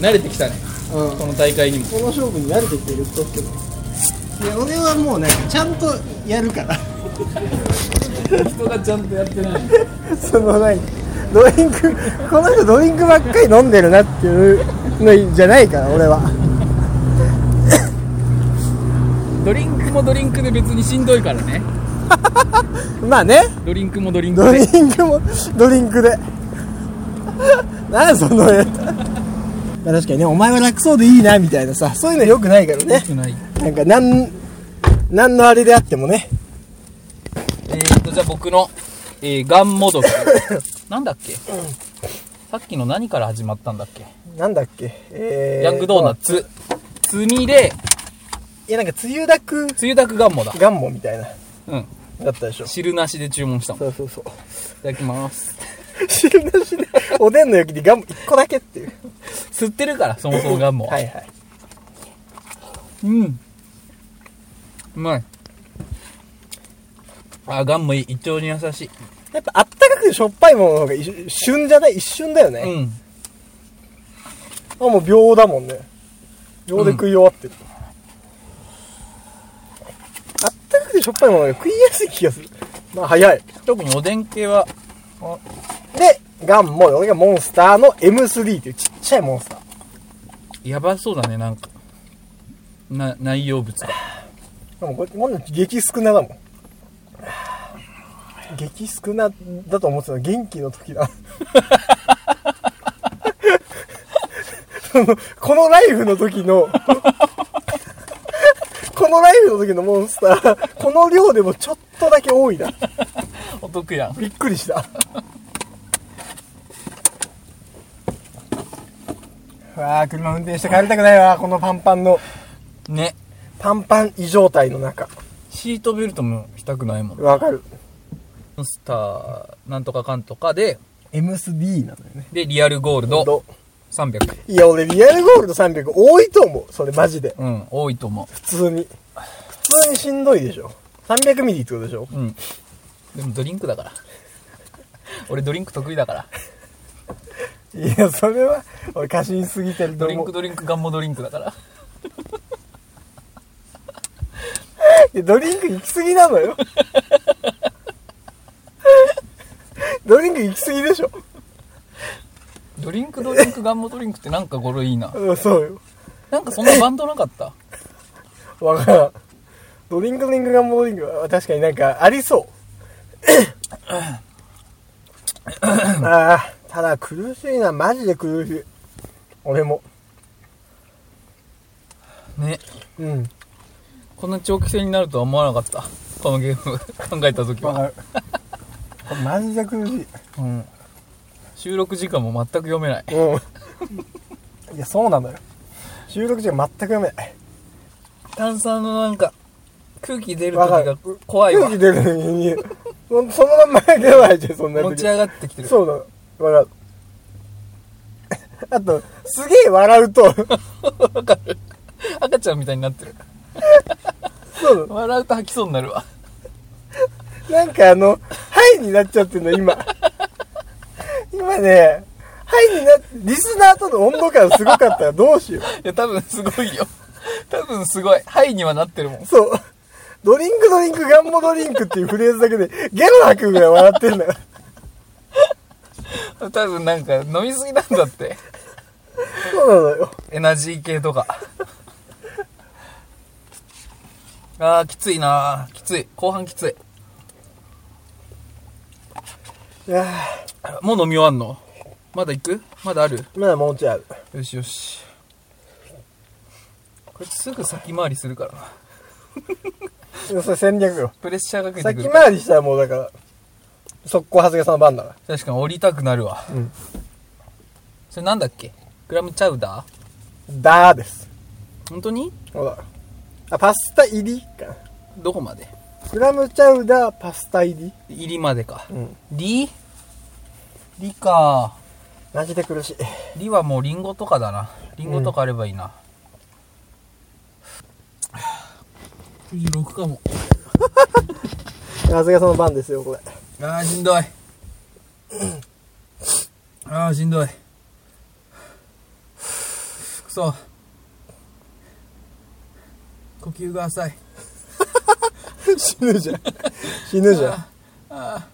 慣れてきたね。うん。この大会にも。この勝負に慣れてきてるとってもいや俺はもうねちゃんとやるから。人がちゃんとやってない。その何ドリンクこの人ドリンクばっかり飲んでるなっていうのじゃないから俺は。ドリンクもドリンクで別にしんどいからね。まあね。ドリンクもドリンクドでリンクもドリンクで。なんそのやまあ確かにねお前は楽そうでいいなみたいなさそういうのよくないからね。くない。なんかなんなんのあれであってもね。えー、っとじゃあ僕の、えー、ガンモドキなんだっけ、さっきの何から始まったんだっけ、なんだっけ？えー、ヤングドーナツ。つみれいやなんかつゆだくつゆだくガンモだ。ガンモみたいな。うん。だったでしょ。汁なしで注文したもん。いそうそうそう。ただきます。汁なしでおでんの焼きでガンモ1個だけっていう。吸ってるからそもそもガンモは、はいはい。うん。うまい。あガンモいい。胃腸に優しい。やっぱあったかくてしょっぱいものの方が一瞬旬じゃない？一瞬だよね、うん。あもう秒だもんね。秒で食い終わってる、あったかくてしょっぱいものが食いやすい気がする。まあ早い。特におでん系はでガンモ俺がモンスターの M3 っていうちっちゃいモンスター。やばそうだねなんか。な内容物が。でもこれこんなの激少なだもん。激少なだと思ってた。の元気の時だ。このライフの時のこのライフの時のモンスター この量でもちょっとだけ多いな。お得やん。びっくりした。うわあ車運転して帰りたくないわ。このパンパンの。ね。パンパン異状態の中。シートベルトもしたくないもん。わかる。モンスターなんとかかんとかで MSD なのよね。でリアルゴールド300いや俺リアルゴールド300多いと思う。それマジで。うん多いと思普通に。普通にしんどいでしょ。300ミリってことでしょ。ううん。でもドリンクだから。俺ドリンク得意だから。いやそれは俺過信すぎてるとドリンクドリンクガンモドリンクだから。いやドリンク行き過ぎなのよ。ドリンク行き過ぎでしょドリンクドリンクガンモドリンクってなんか語呂いいな。うんそうよ。なんかそんなバンドなかった？わからん。ドリンクドリンクガンモドリンクは確かになんかありそう。ああただ苦しいなマジで苦しい。俺も。ね。うん。こんな長期戦になるとは思わなかった。このゲーム考えた時は、わかる。これマジで苦しい。うん、収録時間も全く読めないうんいやそうなのよ収録時間全く読めない炭酸のなんか、空気出るわかる時が怖いわ空気。出るのに、ほんとそのまんま出ないじゃん、そんな時持ち上がってきてる。そうなの。笑う。あと、すげえ笑うと、わかる。赤ちゃんみたいになってる。そう。笑うと吐きそうになるわ。なんかあの、ハイになっちゃってんの、今。今ね、ハイになっリスナーとの温度感すごかったらどうしよいや、多分すごいよ。多分すごい。ハイにはなってるもんう。。そう。ドリンクドリンクガンモドリンクっていうフレーズだけで、ゲロ吐くぐらい笑ってんだよ。多分なんか飲みすぎなんだって。そうなのよ。エナジー系とか。あー、きついなきつい。後半きつい。いやもう飲み終わんの？まだ行く？まだある？ーまだもうちょいある。よしよし。こいつすぐ先回りするからな。それ戦略よ。プレッシャーかけてく先る。回りしたらもうだから、速攻長谷川さんの番だか確かに降りたくなるわ。うんそれなんだっけ？クラムチャウダー？ら。だーです。本当に？ほら。あ、パスタ入りかな。どこまで？クラムチャウダーパスタ入り？入りまでか。うん。リ？リか。マジで苦しい。リはもうリンゴとかだな。リンゴとかあればいいな。96かも。長谷川さんの番ですよ、これ。あーしんどい。あーしんどい。くそ。呼吸が浅い。死ぬじゃん。死ぬじゃん。ああ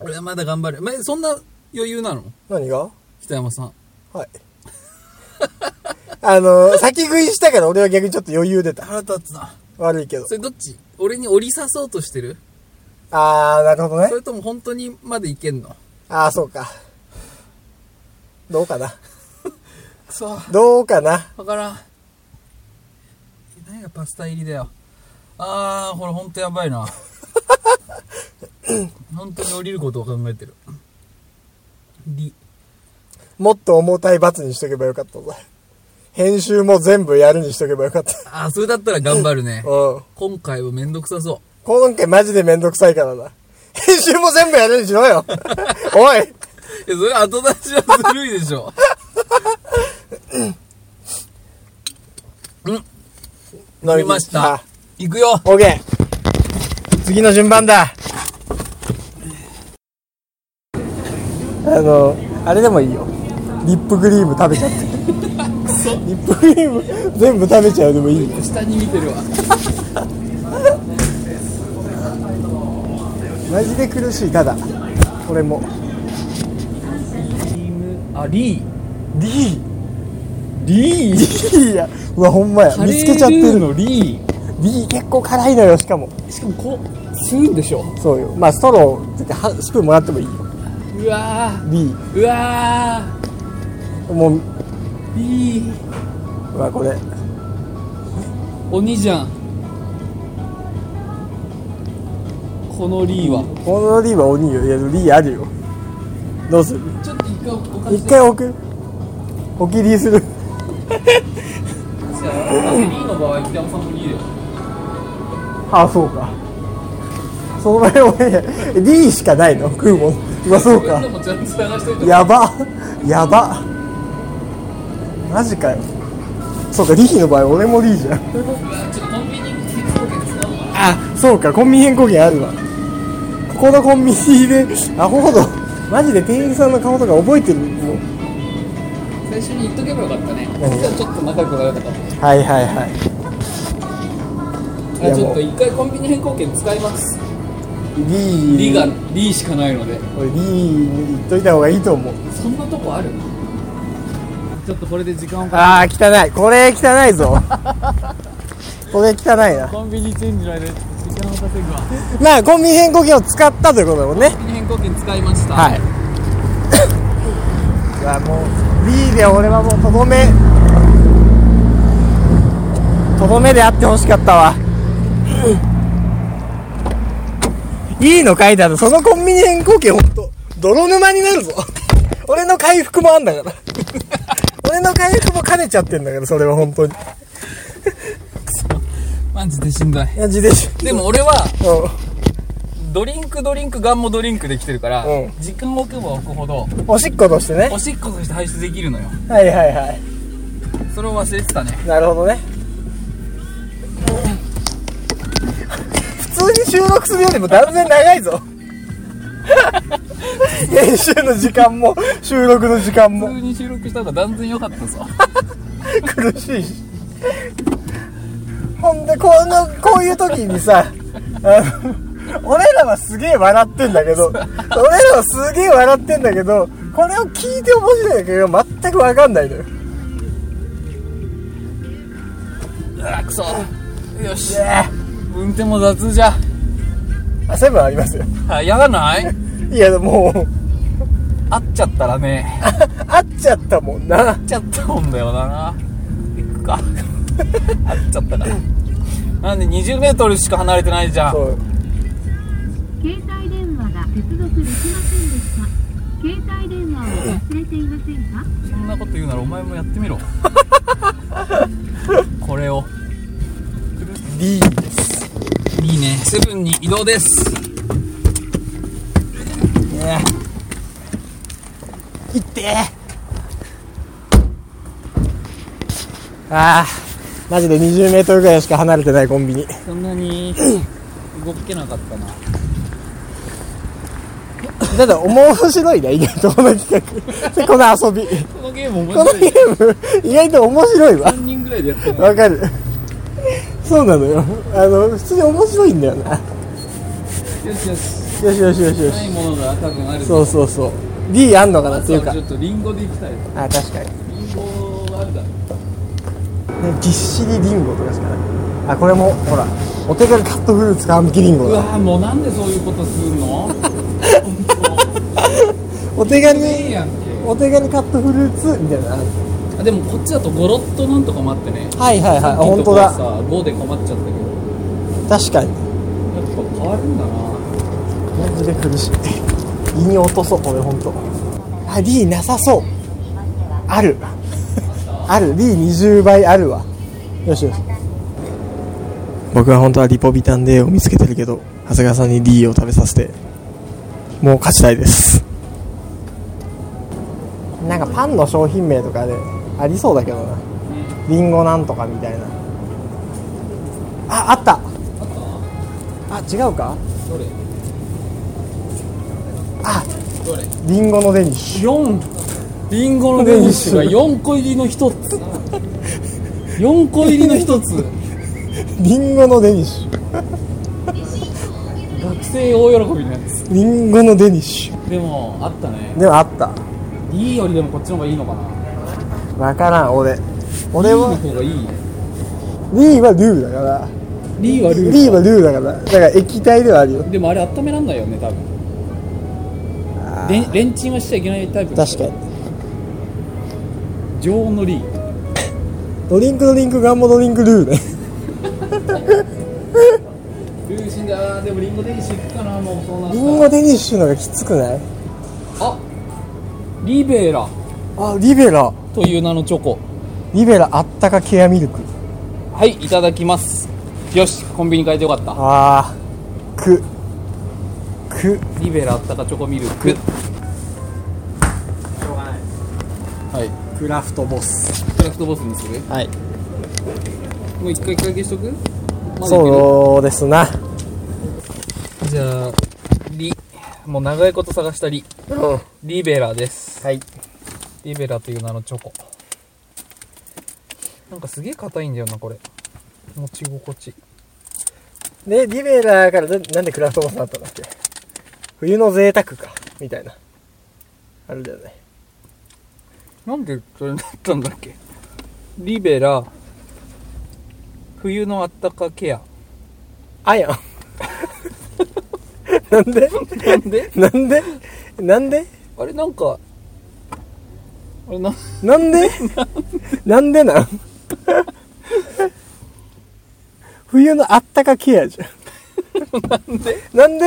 俺はまだ頑張る。まそんな余裕なの？何が？北山さん。はい。あの、先食いしたから俺は逆にちょっと余裕出た。腹立つな。悪いけどそ。れどっち？俺に折り刺そうとしてる？あー、なるほどねそ。れとも本当にまでいけんの？あー、そうか。どうかな。く そ。どうかな。わからん。何がパスタ入りだよ？あー、これほんとやばいな。本当に降りることを考えてる。り、もっと重たい罰にしとけばよかったぞ。編集も全部やるにしとけばよかった。あー、それだったら頑張るね。うん。今回はめんどくさそう。今回マジでめんどくさいからな。編集も全部やるにしろよ。おいいや、それ後出しはずるいでしょ。飲みましたあ。行くよ。オッケー。次の順番だ。あの、あれでもいいよ。リップクリーム食べちゃって。リップクリーム全部食べちゃうでもいいよ。下に見てるわ。マジで苦しい、ただ。俺も。あ、リー。リー。リーいや、うわ、ほんまや。見つけちゃってるの。のリリー結構辛いのよ、しかも。ー。しかもこう、吸うんでしょ？そうよ。まあ、ストロー、つってはスプーンもらってもいいよ。うわリー。ー。うわもう、ー。リー。うわ、これ。鬼じゃん。このリーは。このリーは鬼よ。いや、リーあるよ。どうする？ちょっと一回おかし一回置く？置きリーする。じゃあ、リーの場合、北山さんもリーだよ。あ、そうか。その前俺、リーしかないの？食うもん。そうか。やば。やば。マジかよ。そうか、リーの場合、俺もリーじゃん。あ、そうか、コンビニ変更券あるわ。ここのコンビニで、アホほど、マジで店員さんの顔とか覚えてるもん。最初に言っとけばよかったね。ちょっと仲良くなれたかも。はいはいはい。ちょっと一回コンビニ変更券使います。リー、リが、リしかないので。俺リーに言っといた方がいいと思う。そんなとこある？ちょっとこれで時間をかあー、汚い。これ汚いぞ。これ汚いな。コンビニチェンジの間時間を稼ぐわ。まあ、コンビニ変更券を使ったということだもんね。コンビニ変更券使いました。はい。いや、もう、リーで俺はもうとどめ、とどめであってほしかったわ。いいの書いてある。そのコンビニ変更券ほんと、泥沼になるぞ。俺の回復もあんだから。俺の回復も兼ねちゃってんだから、それは本当に。マジでしんどい。マジでしでも俺は、うドリンクドリンクガンもドリンクできてるから、うん時間を置けば置くほど、ん。おしっことしてねお。しっことして排出できるのよ。はいはいはい。それを忘れてたね。なるほどね。収録するよりも断然長いぞ。編集の時間も、収録の時間も普通に収録した方が断然良かったぞ。苦しいし。ほんで、この、こういう時にさ、俺らはすげえ笑ってんだけど、俺らはすげえ笑ってんだけど、これを聞いて面白いんだけど、全くわかんないのよ。うわ、くそ。よし。え運転も雑じゃ。あ、セブンありますよ。はい、やらない？いや、もう、会っちゃったらね、会っちゃったもんな。会っちゃったもんだよな。行くか。会っちゃったから。なんで20メートルしか離れてないじゃん。そう。携帯電話が接続できませんでした携帯電話を忘れていませんか？そんなこと言うならお前もやってみろ。これを。D です。いいね。セブンに移動です。ねいってああ、マジで20メートルぐらいしか離れてないコンビニ。そんなに 動けなかったな。ただ面白いね、意外とこの企画。でこの遊び。このゲーム面この白いゲ。ーム、意外と面白いわ。3人ぐらいでやってるわかる。そうなのよ。あの、普通に面白いんだよな。よしよし。よしよしよしよし。ないものが多分あるそうそうそう。D あんのかなっていうかちょ。っとリンゴでいきたい。あ、確かに。リンゴがあるだろ。ぎっしりリンゴとかしかない。あ、これも、ほら、お手軽カットフルーツ皮むきリンゴだ。うわもうなんでそういうことするの？お手軽に、お手軽カットフルーツみたいなでもこっちだとゴロッとなんとかもあってねはいはいはい、本当だ。とこはさ5で困っちゃったけど確かに。やっぱ変わるんだなマジで苦しい。胃に落とそう、これ本当。あ、D なさそう。ある。ある。D20 倍あるわ。よしよし。僕は本当はリポビタン D を見つけてるけど、長谷川さんに D を食べさせて、もう勝ちたいです。なんかパンの商品名とかでありそうだけどな。リンゴなんとかみたいな。あ、あったあ、違うか？どれ？あ、どれ？リンゴのデニッシ4リンゴのデニッシュが4個入りの1つ4個入りの1つュ。リンゴのデニッシュ。学生大喜びのやつリンゴのデニッシでもあったねュ。でもあった。いいよりでもこっちの方がいいのかなわからん、俺。俺は、リーはルーだから。リーはルーリーはルーだから。だから液体ではあるよ。でもあれ温めらんないよね多分レンレンチンはしちゃいけないタイプ確かに。常温のリードリンクドリンクガンモドリンクルーね。ルーシンだでもリンゴデニッシュいくかなもうそうなったリンゴデニッシュのがきつくない？あリベラあ、リベラ。という名のチョコリベラあったかケアミルク。はいいただきますよしコンビニ変えてよかったあー。く。く。リベラあったかチョコミルクはいクラフトボス。クラフトボスにする？はい。もう一回会計しとく？まそうですな。じゃあリもう長いこと探したリうん。リベラですはい。リベラという名のチョコ。なんかすげえ硬いんだよなこれ。持ち心地。で、リベラからななんでクラフトボスになったんだっけ？冬の贅沢か。みたいな。あるだよね。なんでそれになったんだっけ？リベラ冬のあったかケア。あやん。なんで？なんで？なんで？なんで？あれなんかななんで？なんで？なん冬のあったかケアじゃん。なんで？なんで？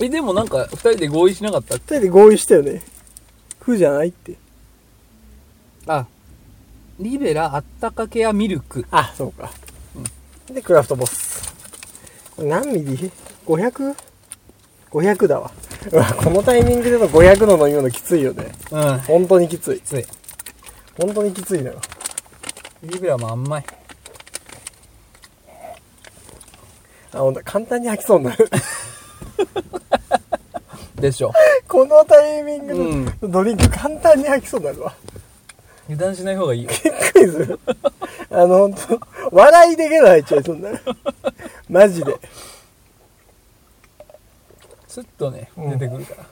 えでもなんか二人で合意しなかった？二人で合意したよね。風じゃないって。あリベラあったかケアミルクあ、そうか。で、クラフトボス。これ何ミリ？?500?500 だわ。うわ、このタイミングでの500の飲み物きついよね。うん。本当にきつい。つい。本当にきついのよ。イーグラも甘い。あ、ほんと、簡単に吐きそうになる。でしょ。このタイミングうんのドリンク簡単に吐きそうになるわ。油断しない方がいいよ。びっくりする。あの、ほんと、笑いでけど入っちゃいそうになる。マジで。スッとね、うん出てくるから。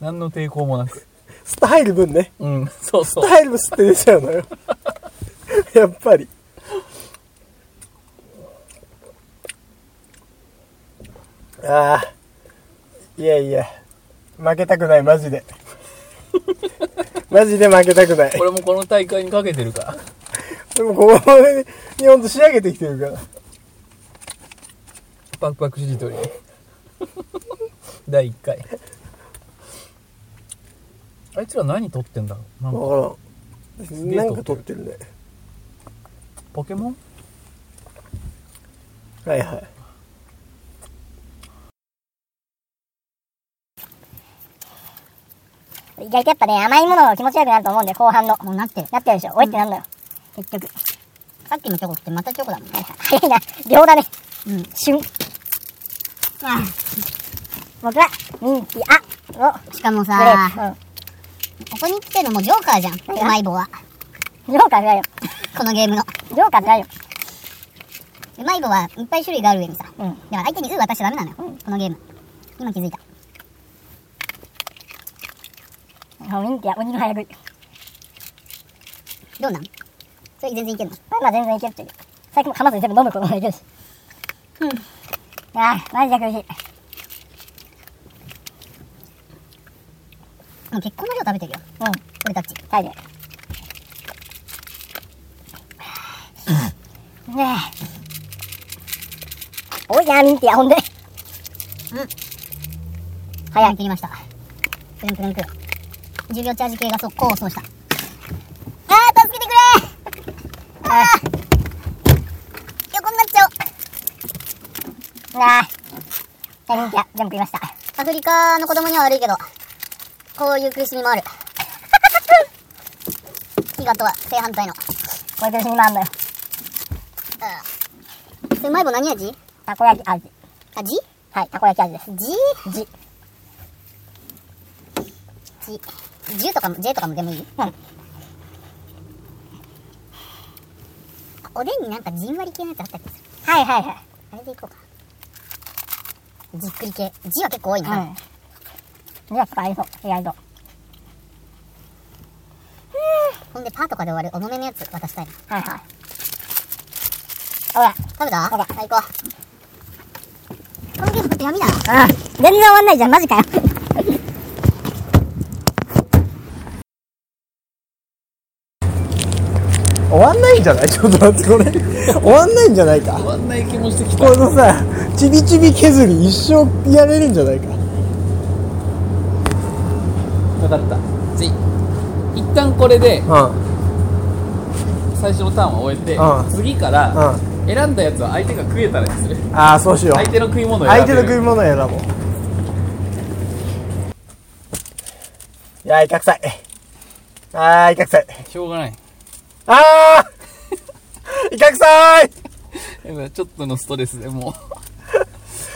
何の抵抗もなく。スタ入る分ね。うん、そうそうス。タイルも吸って出ちゃうのよ。やっぱり。ああ。いやいや。負けたくない、マジで。マジで負けたくない。これもこの大会にかけてるから。でも、ここにほんと仕上げてきてるから。パクパクしりとり。第1回。あいつら何撮ってんだろう？なんか、わからん。なんか撮ってるね。ポケモン？はいはい。意外とやっぱね、甘いものが気持ち悪くなると思うんで、後半の。もうなってる。なってるでしょ？おいってなんだよ。結局。さっきのチョコってまたチョコだもん。早 いな。秒だね。うん。旬。ああ僕は、ミンティアを、しかもさ。ここに来てるのもジョーカーじゃん。うまい棒は。うん。ジョーカーじよ。このゲームの。ジョーカーじよ。うまい棒はいっぱい種類がある上にさ。うんだから相手にう渡しちゃダメなのよ。このゲーム。今気づいた。もうミンティア、鬼の早食い。どうなん？それ全然いけんの？まあまあ全然いけるっていう。最近も噛まずに全部飲むこともできるし。うん。ああ、マジで苦しい。もう結構な量食べてるよ。うん。俺たち。はいね。ねえ。多いな、ミンティア、ほんで。うん。早い。切りました。プルンプルンプルン。10秒チャージ系が速攻をそうした。あー、助けてくれーあー。横になっちゃおう。なあ。は全部食いました。アフリカの子供には悪いけど、こういう苦しみもある。飢餓とは正反対の。こういう苦しみもあんのよ。うん。それうまい棒何味？たこ焼き味。味はい、たこ焼き味です。じじ。じ。10とかも、J とかもでもいい？うん。おでんになんかじんわり系のやつあった気がする。はいはいはい。あれでいこうか。じっくり系。じは結構多いな。うん。じゃあ、ありそう。意外と。ほんで、パーとかで終わる重めのやつ渡したいな。はいはい。ほら。食べた？ほら最高。このゲームって闇だ。うん。全然終わんないじゃん、マジかよ。終わんないんじゃない？ちょっと待って、これ。終わんないんじゃないか？終わんない気もしてきこた。のさ、ちびちび削り一生やれるんじゃないか？分かった。じ一旦これでうん。最初のターンを終えて、うん次からう選んだやつは相手が食えたらにする。ああ、そうしよう。相手の食い物を選べる相手の食い物選ぼう。いやー、痛くさい。あー、痛くさい。しょうがない。あー痛くさいやっぱちょっとのストレスでもう。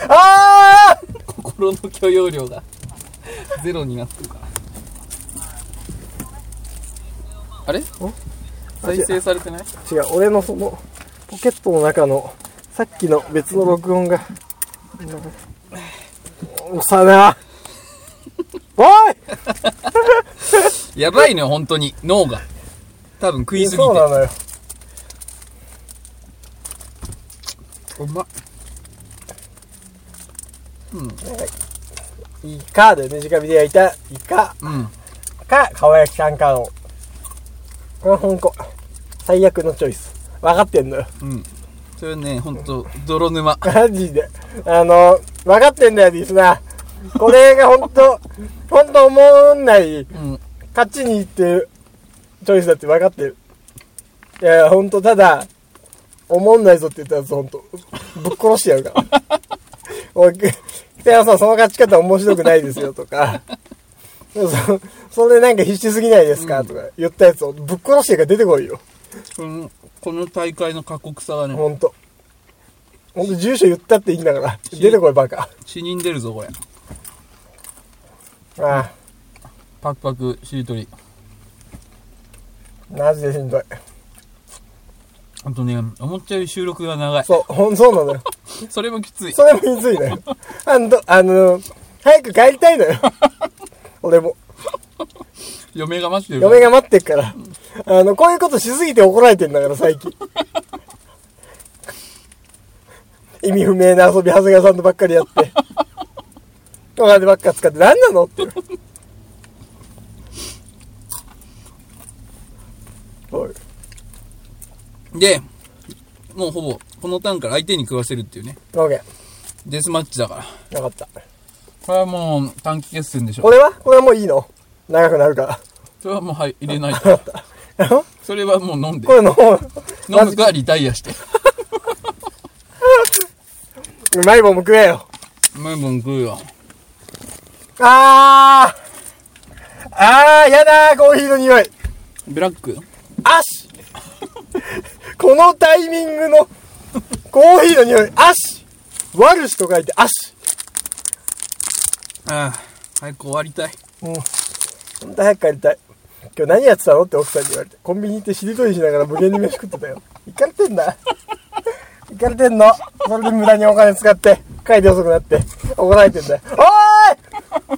あー！心の許容量が。ゼロになってるから。あれ？再生されてない？違う、俺のその、ポケットの中の、さっきの別の録音が、おさな。おい！やばいのよ、本当に。脳が。多分食いすぎて。そうなのよ。うまっ。イカでね、直火で焼いたイカうん。か、かわ焼きさんかの。これほんこ、最悪のチョイス。分かってんのよ。うん。それね、ほんと、泥沼。マジで。あの、分かってんだよ、リスナー。これがほんと、ほんと思んない、うん。勝ちに行ってるチョイスだって分かってる。いや、ほんと、ただ、思んないぞって言ったやつほんと、ぶっ殺してやるから。おい、北山さんその勝ち方面白くないですよとか、そそれでなんか必死すぎないですか？とか言ったやつをぶっ殺してから出てこいよ。この、この大会の過酷さがね、ほんと。ほんと住所言ったっていいんだから。出てこいバカ。死人出るぞ、これ。あパクパク、しりとり。あ、マジでしんどい。あとね、思ったより収録が長い。そう、ほん、そうなのよ。それもきつい。それもきついのよ。あの、あの、早く帰りたいのよ。俺も。嫁が待ってるから。嫁が待ってっから。あの、こういうことしすぎて怒られてんだから、最近。意味不明な遊び、長谷川さんとばっかりやって。お金ばっか使って何なの？って。おい。で、もうほぼ、このターンから相手に食わせるっていうね。オッケデスマッチだから。ー。よかった。これはもう短期決戦でしょこ。れは？これはもういいの？長くなるから。それはもうはい、入れないかった。それはもう飲んでこ。れの方、飲むかリタイアして。うまいもんも食えよ。うまいもん食うよ。あーあー、やだー、コーヒーの匂い。ブラック？アシこのタイミングのコーヒーの匂い、アシワルシと書いてアシああ、早く終わりたい。うん。ほんと早く帰りたい。今日何やってたのって奥さんに言われて。コンビニ行ってしりとりしながら無限に飯食ってたよ。行かれてんだ。行かれてんの。それで無駄にお金使って、帰り遅くなって、怒られてんだよ。おーい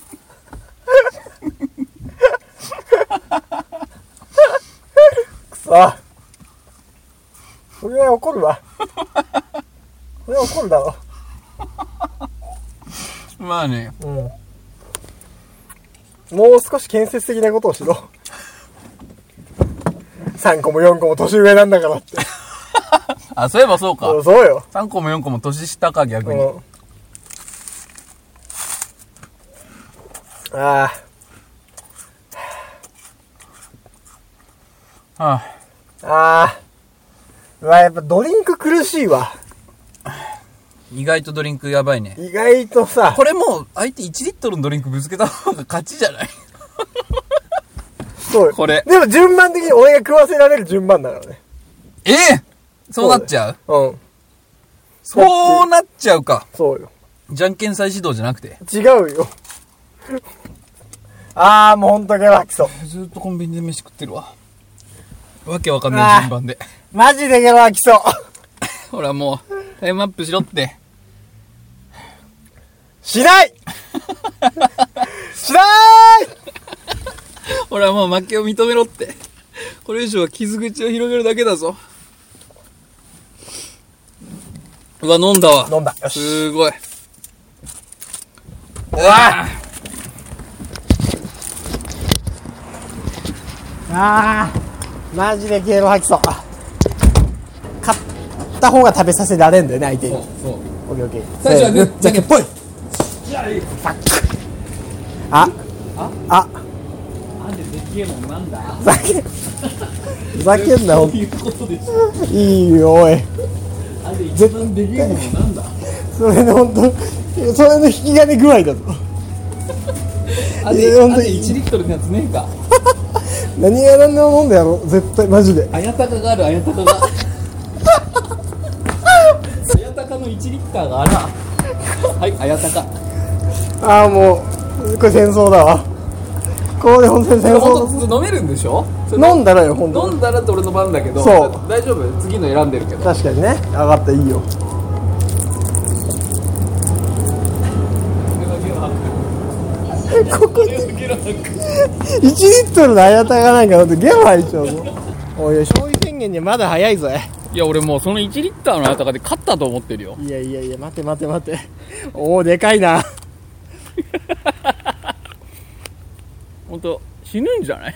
くそ。それは怒るわ。それは怒るだろ。まあね、うん。もう少し建設的なことをしろ。3個も4個も年上なんだからって。あ、そういえばそうかそ。うそうよ。3個も4個も年下か、逆に。うん。あはあ、ああ。うわ、やっぱドリンク苦しいわ。あ、意外とドリンクやばいね。意外とさ、これもう、相手1リットルのドリンクぶつけた方が勝ちじゃない？そうよこれでも順番的に俺が食わせられる順番だからね。ええそうなっちゃう？うん。そうなっちゃうか。そうよ。じゃんけん再始動じゃなくて？違うよ。ああ、もうほんとゲロ吐きそう。ずっとコンビニで飯食ってるわ。わけわかんない順番で。マジでゲロ吐きそう。ほらもう、タイムアップしろって。しない しないほらもう負けを認めろって。これ以上は傷口を広げるだけだぞ。うわ、飲んだわ。飲んだ。よし。すごい。うわあーマジでゲロ吐きそう。買った方が食べさせられんだよね、相手に。そう。オッケーオッケー。最初はグーじゃけんぽいあ、あ、なんでできえもんなんだ？ふざけん、ふざけんな、ほんということでしょ。いいよ、おい。なんで一番できえもんなんだ？それのほんと、それの引き金具合だぞ。あいやほんと1リットルのやつねえか。何が何でも飲んでやろう、絶対、マジで。あやたかがある、あやたかが。あやたかの1リッターがあら。はい、あやたか。ああ、もう、これ戦争だわ。これ本当に戦争飲めるんでしょ？飲んだらよ、ほんと飲んだらって俺の番だけど、そう大丈夫？次の選んでるけど。確かにね。上がった、いいよ。ここで、1リットルのあやたがなんかゲロ吐いちゃうぞ。おい、消費宣言にはまだ早いぞ。いや、俺もうその1リッターのあやたかで勝ったと思ってるよ。いやいやいや、待て待て待て。おお、でかいな。ほんと、死ぬんじゃない？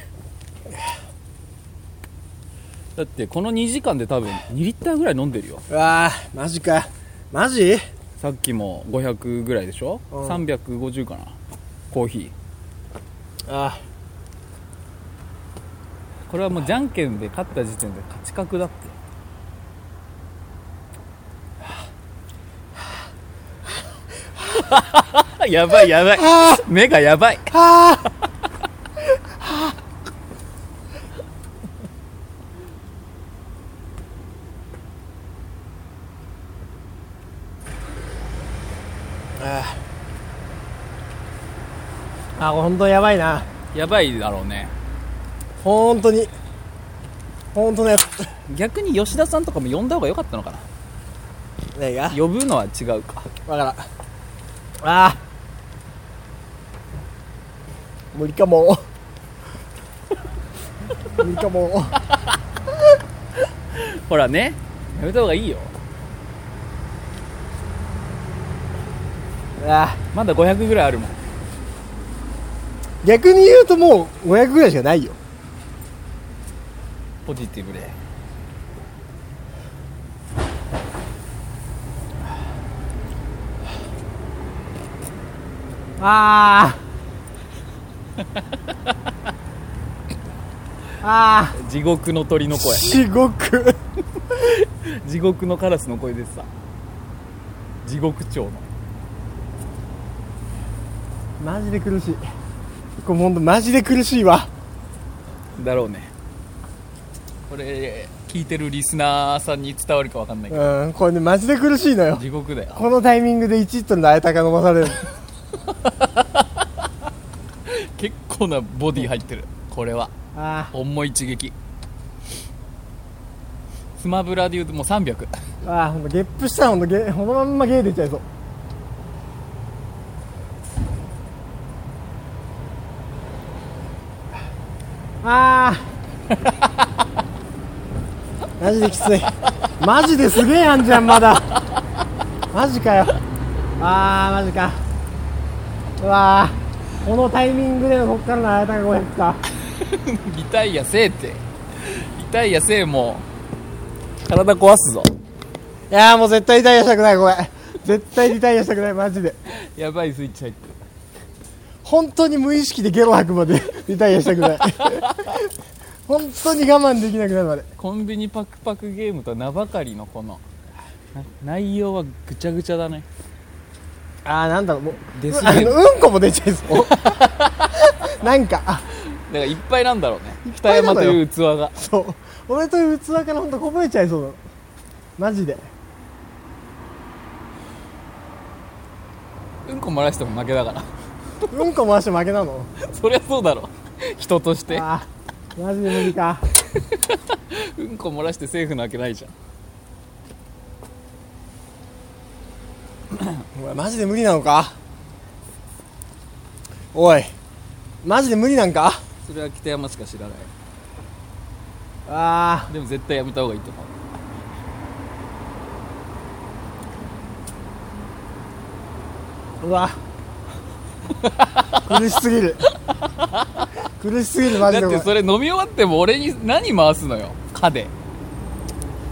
だってこの2時間で多分2リッターぐらい飲んでるよ。うわあ、マジか。マジ？さっきも500ぐらいでしょ、うん ?350 かな？コーヒー。あこれはもうじゃんけんで勝った時点で勝ち確だって。やばいやばい。あ目がやばい。ああああ本当やばいな。やばいだろうね。本当に。本当のやつ。逆に吉田さんとかも呼んだ方が良かったのかな。何が？呼ぶのは違うか。わからんああ。無理かも。無理かも。ほらね。やめた方がいいよ。ああ。まだ500ぐらいあるもん。逆に言うともう500ぐらいしかないよ。ポジティブであああ地獄の鳥のあ声。地獄。地獄のカラスの声でさ。地獄鳥の。マジで苦しい。これほんとマジで苦しいわ。だろうね。これ聞いてるリスナーさんに伝わるか分かんないけど。うんこれねマジで苦しいのよ。地獄だよ。このタイミングで1リットルのあえたか飲まされる 結構なボディ入ってる。これは。あ重い一撃。スマブラで言うともう300あああほんとゲップしたらほんとゲこのまんまゲー出ちゃいそう。ああ マジできつい。マジですげえやんじゃんまだ。マジかよ。ああマジかうわーこのタイミングでのこっからのあやたが500か。リタイアせえって。リタイアせえもう。体壊すぞ。いやーもう絶対リタイアしたくないこれ絶対リタイアしたくないマジで。やばいスイッチ入ってる。本当に無意識でゲロ吐くまでリタイアしたくない。本当に我慢できなくなるまで。コンビニパクパクゲームとは名ばかりのこのな内容はぐちゃぐちゃだねああなんだろうもううんこも出ちゃいそう。なんかあだからいっぱいなんだろうね。北ぱいなのよ。山という器が。そう。俺という器から本当こぼれちゃいそうな。のマジで。うんこ漏らしても負けだから。うんこ回して負けなの？そりゃそうだろ。人として。ああマジで無理か。うんこ漏らしてセーフなわけないじゃんお前マジで無理なのか？おいマジで無理なんか？それは北山しか知らない。あでも絶対やめた方がいいと思う。あうわ。苦しすぎる。苦しすぎるマジで。だってそれ飲み終わっても俺に何回すのよ？歯で。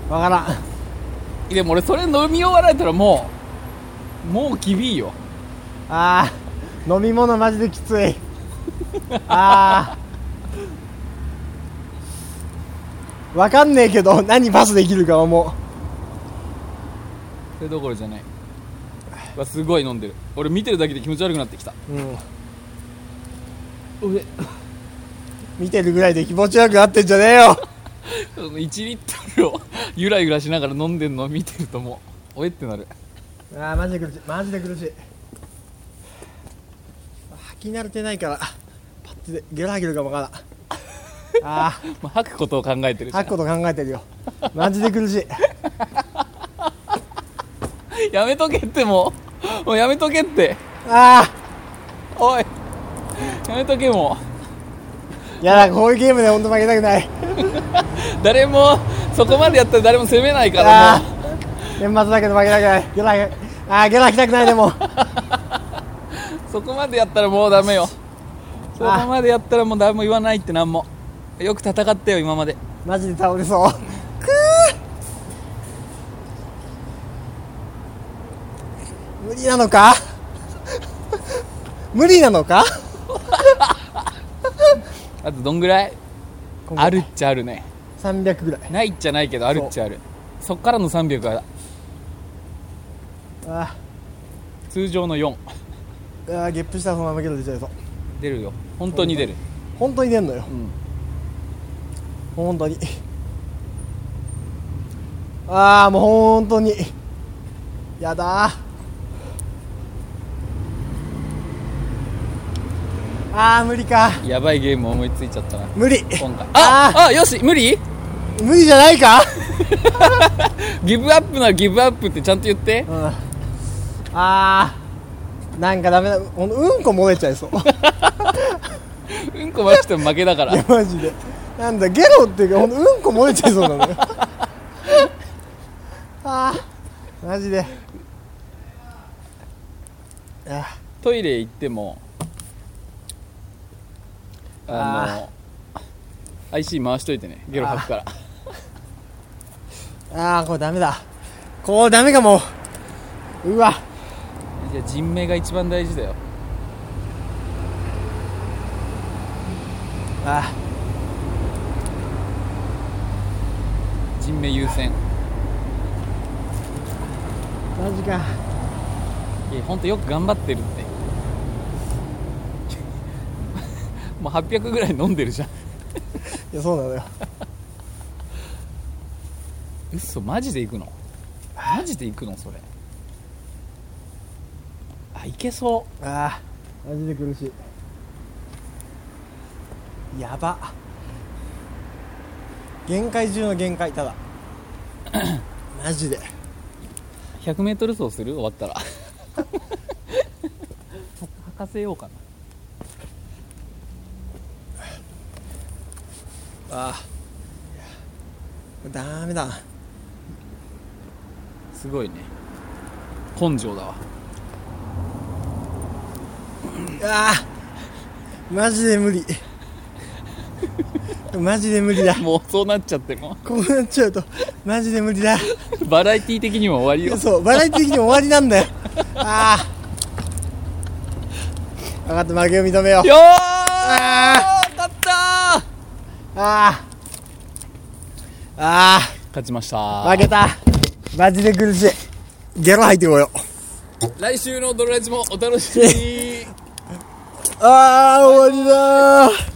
わからん。でも俺それ飲み終わられたらもうもう厳いよ。あー飲み物マジできつい。あー。わかんねえけど何パスできるかはもそれどころじゃない。うわすごい飲んでる。俺見てるだけで気持ち悪くなってきた。う、うん、見てるぐらいで気持ち悪くなってんじゃねえよ。1リットルを ゆらゆらしながら飲んでんのを見てるともうおえってなるあーマジで苦しい。マジで苦しい。吐き慣れてないからパッてでゲロ吐けるかもわからん。あー。まあ吐くことを考えてるじゃん吐くこと考えてるよ。マジで苦しい。やめとけってもう。もうやめとけって。あおい。やめとけもあいやだこういうゲームで本当負けたくない。う 誰もそこまでやったら誰も責めないかあらもー。年末だけど負けたくない。ゲロ吐きあーゲロ吐きたくないでも。う そこまでやったらもうダメよ。そこまでやったらもう誰も言わないってなんも。よく戦ったよ今まで。マジで倒れそう。くー。無理なのか？無理なのか？あとどんぐらい？あるっちゃあるね。300ぐらい。ないっちゃないけどあるっちゃある。そっからの300はあ。通常の4いやーゲップしたらそのままゲロ出ちゃいそう。出るよ。本当に出る。本当に出んのよ。うん。本当に。ああもう本当に。やだー。あー無理か。やばいゲーム思いついちゃったな。無理。今回。ああよし無理？無理じゃないか？ギブアップならギブアップってちゃんと言って。うんあー。なんかダメだ。ほんとうんこ漏れちゃいそう。うんこましても負けだから。いやマジで。なんだゲロっていうかほんとうんこ漏れちゃいそうなのよ。あー。マジで。あトイレ行ってもあの IC 回しといてねゲロ吐くから。あー。これダメだ。これダメかも。うわいや人命が一番大事だよ。あ人命優先。ーマジか。いや本当よく頑張ってるって。もう800ぐらい飲んでるじゃん。いやそうなのよ。嘘マジで行くの？マジで行くのそれあいけそあーマジで苦しい。やば。限界中の限界ただ。マジで。う 100m 走する？終わったら。吐かせようかな。ああダメだ。すごいね。根性だわあーマジで無理。マジで無理だ。もうそうなっちゃっても。こうなっちゃうとマジで無理だ。バラエティ的にも終わりよ。そうバラエティ的に終わりなんだよ。ああ分かった負けを認めよう。よーあ勝ったー。あああ勝ちました。あ負けた。マジで苦しい。ゲロ吐いてこよう。来週のドロラジもお楽しみに 아, 원이다.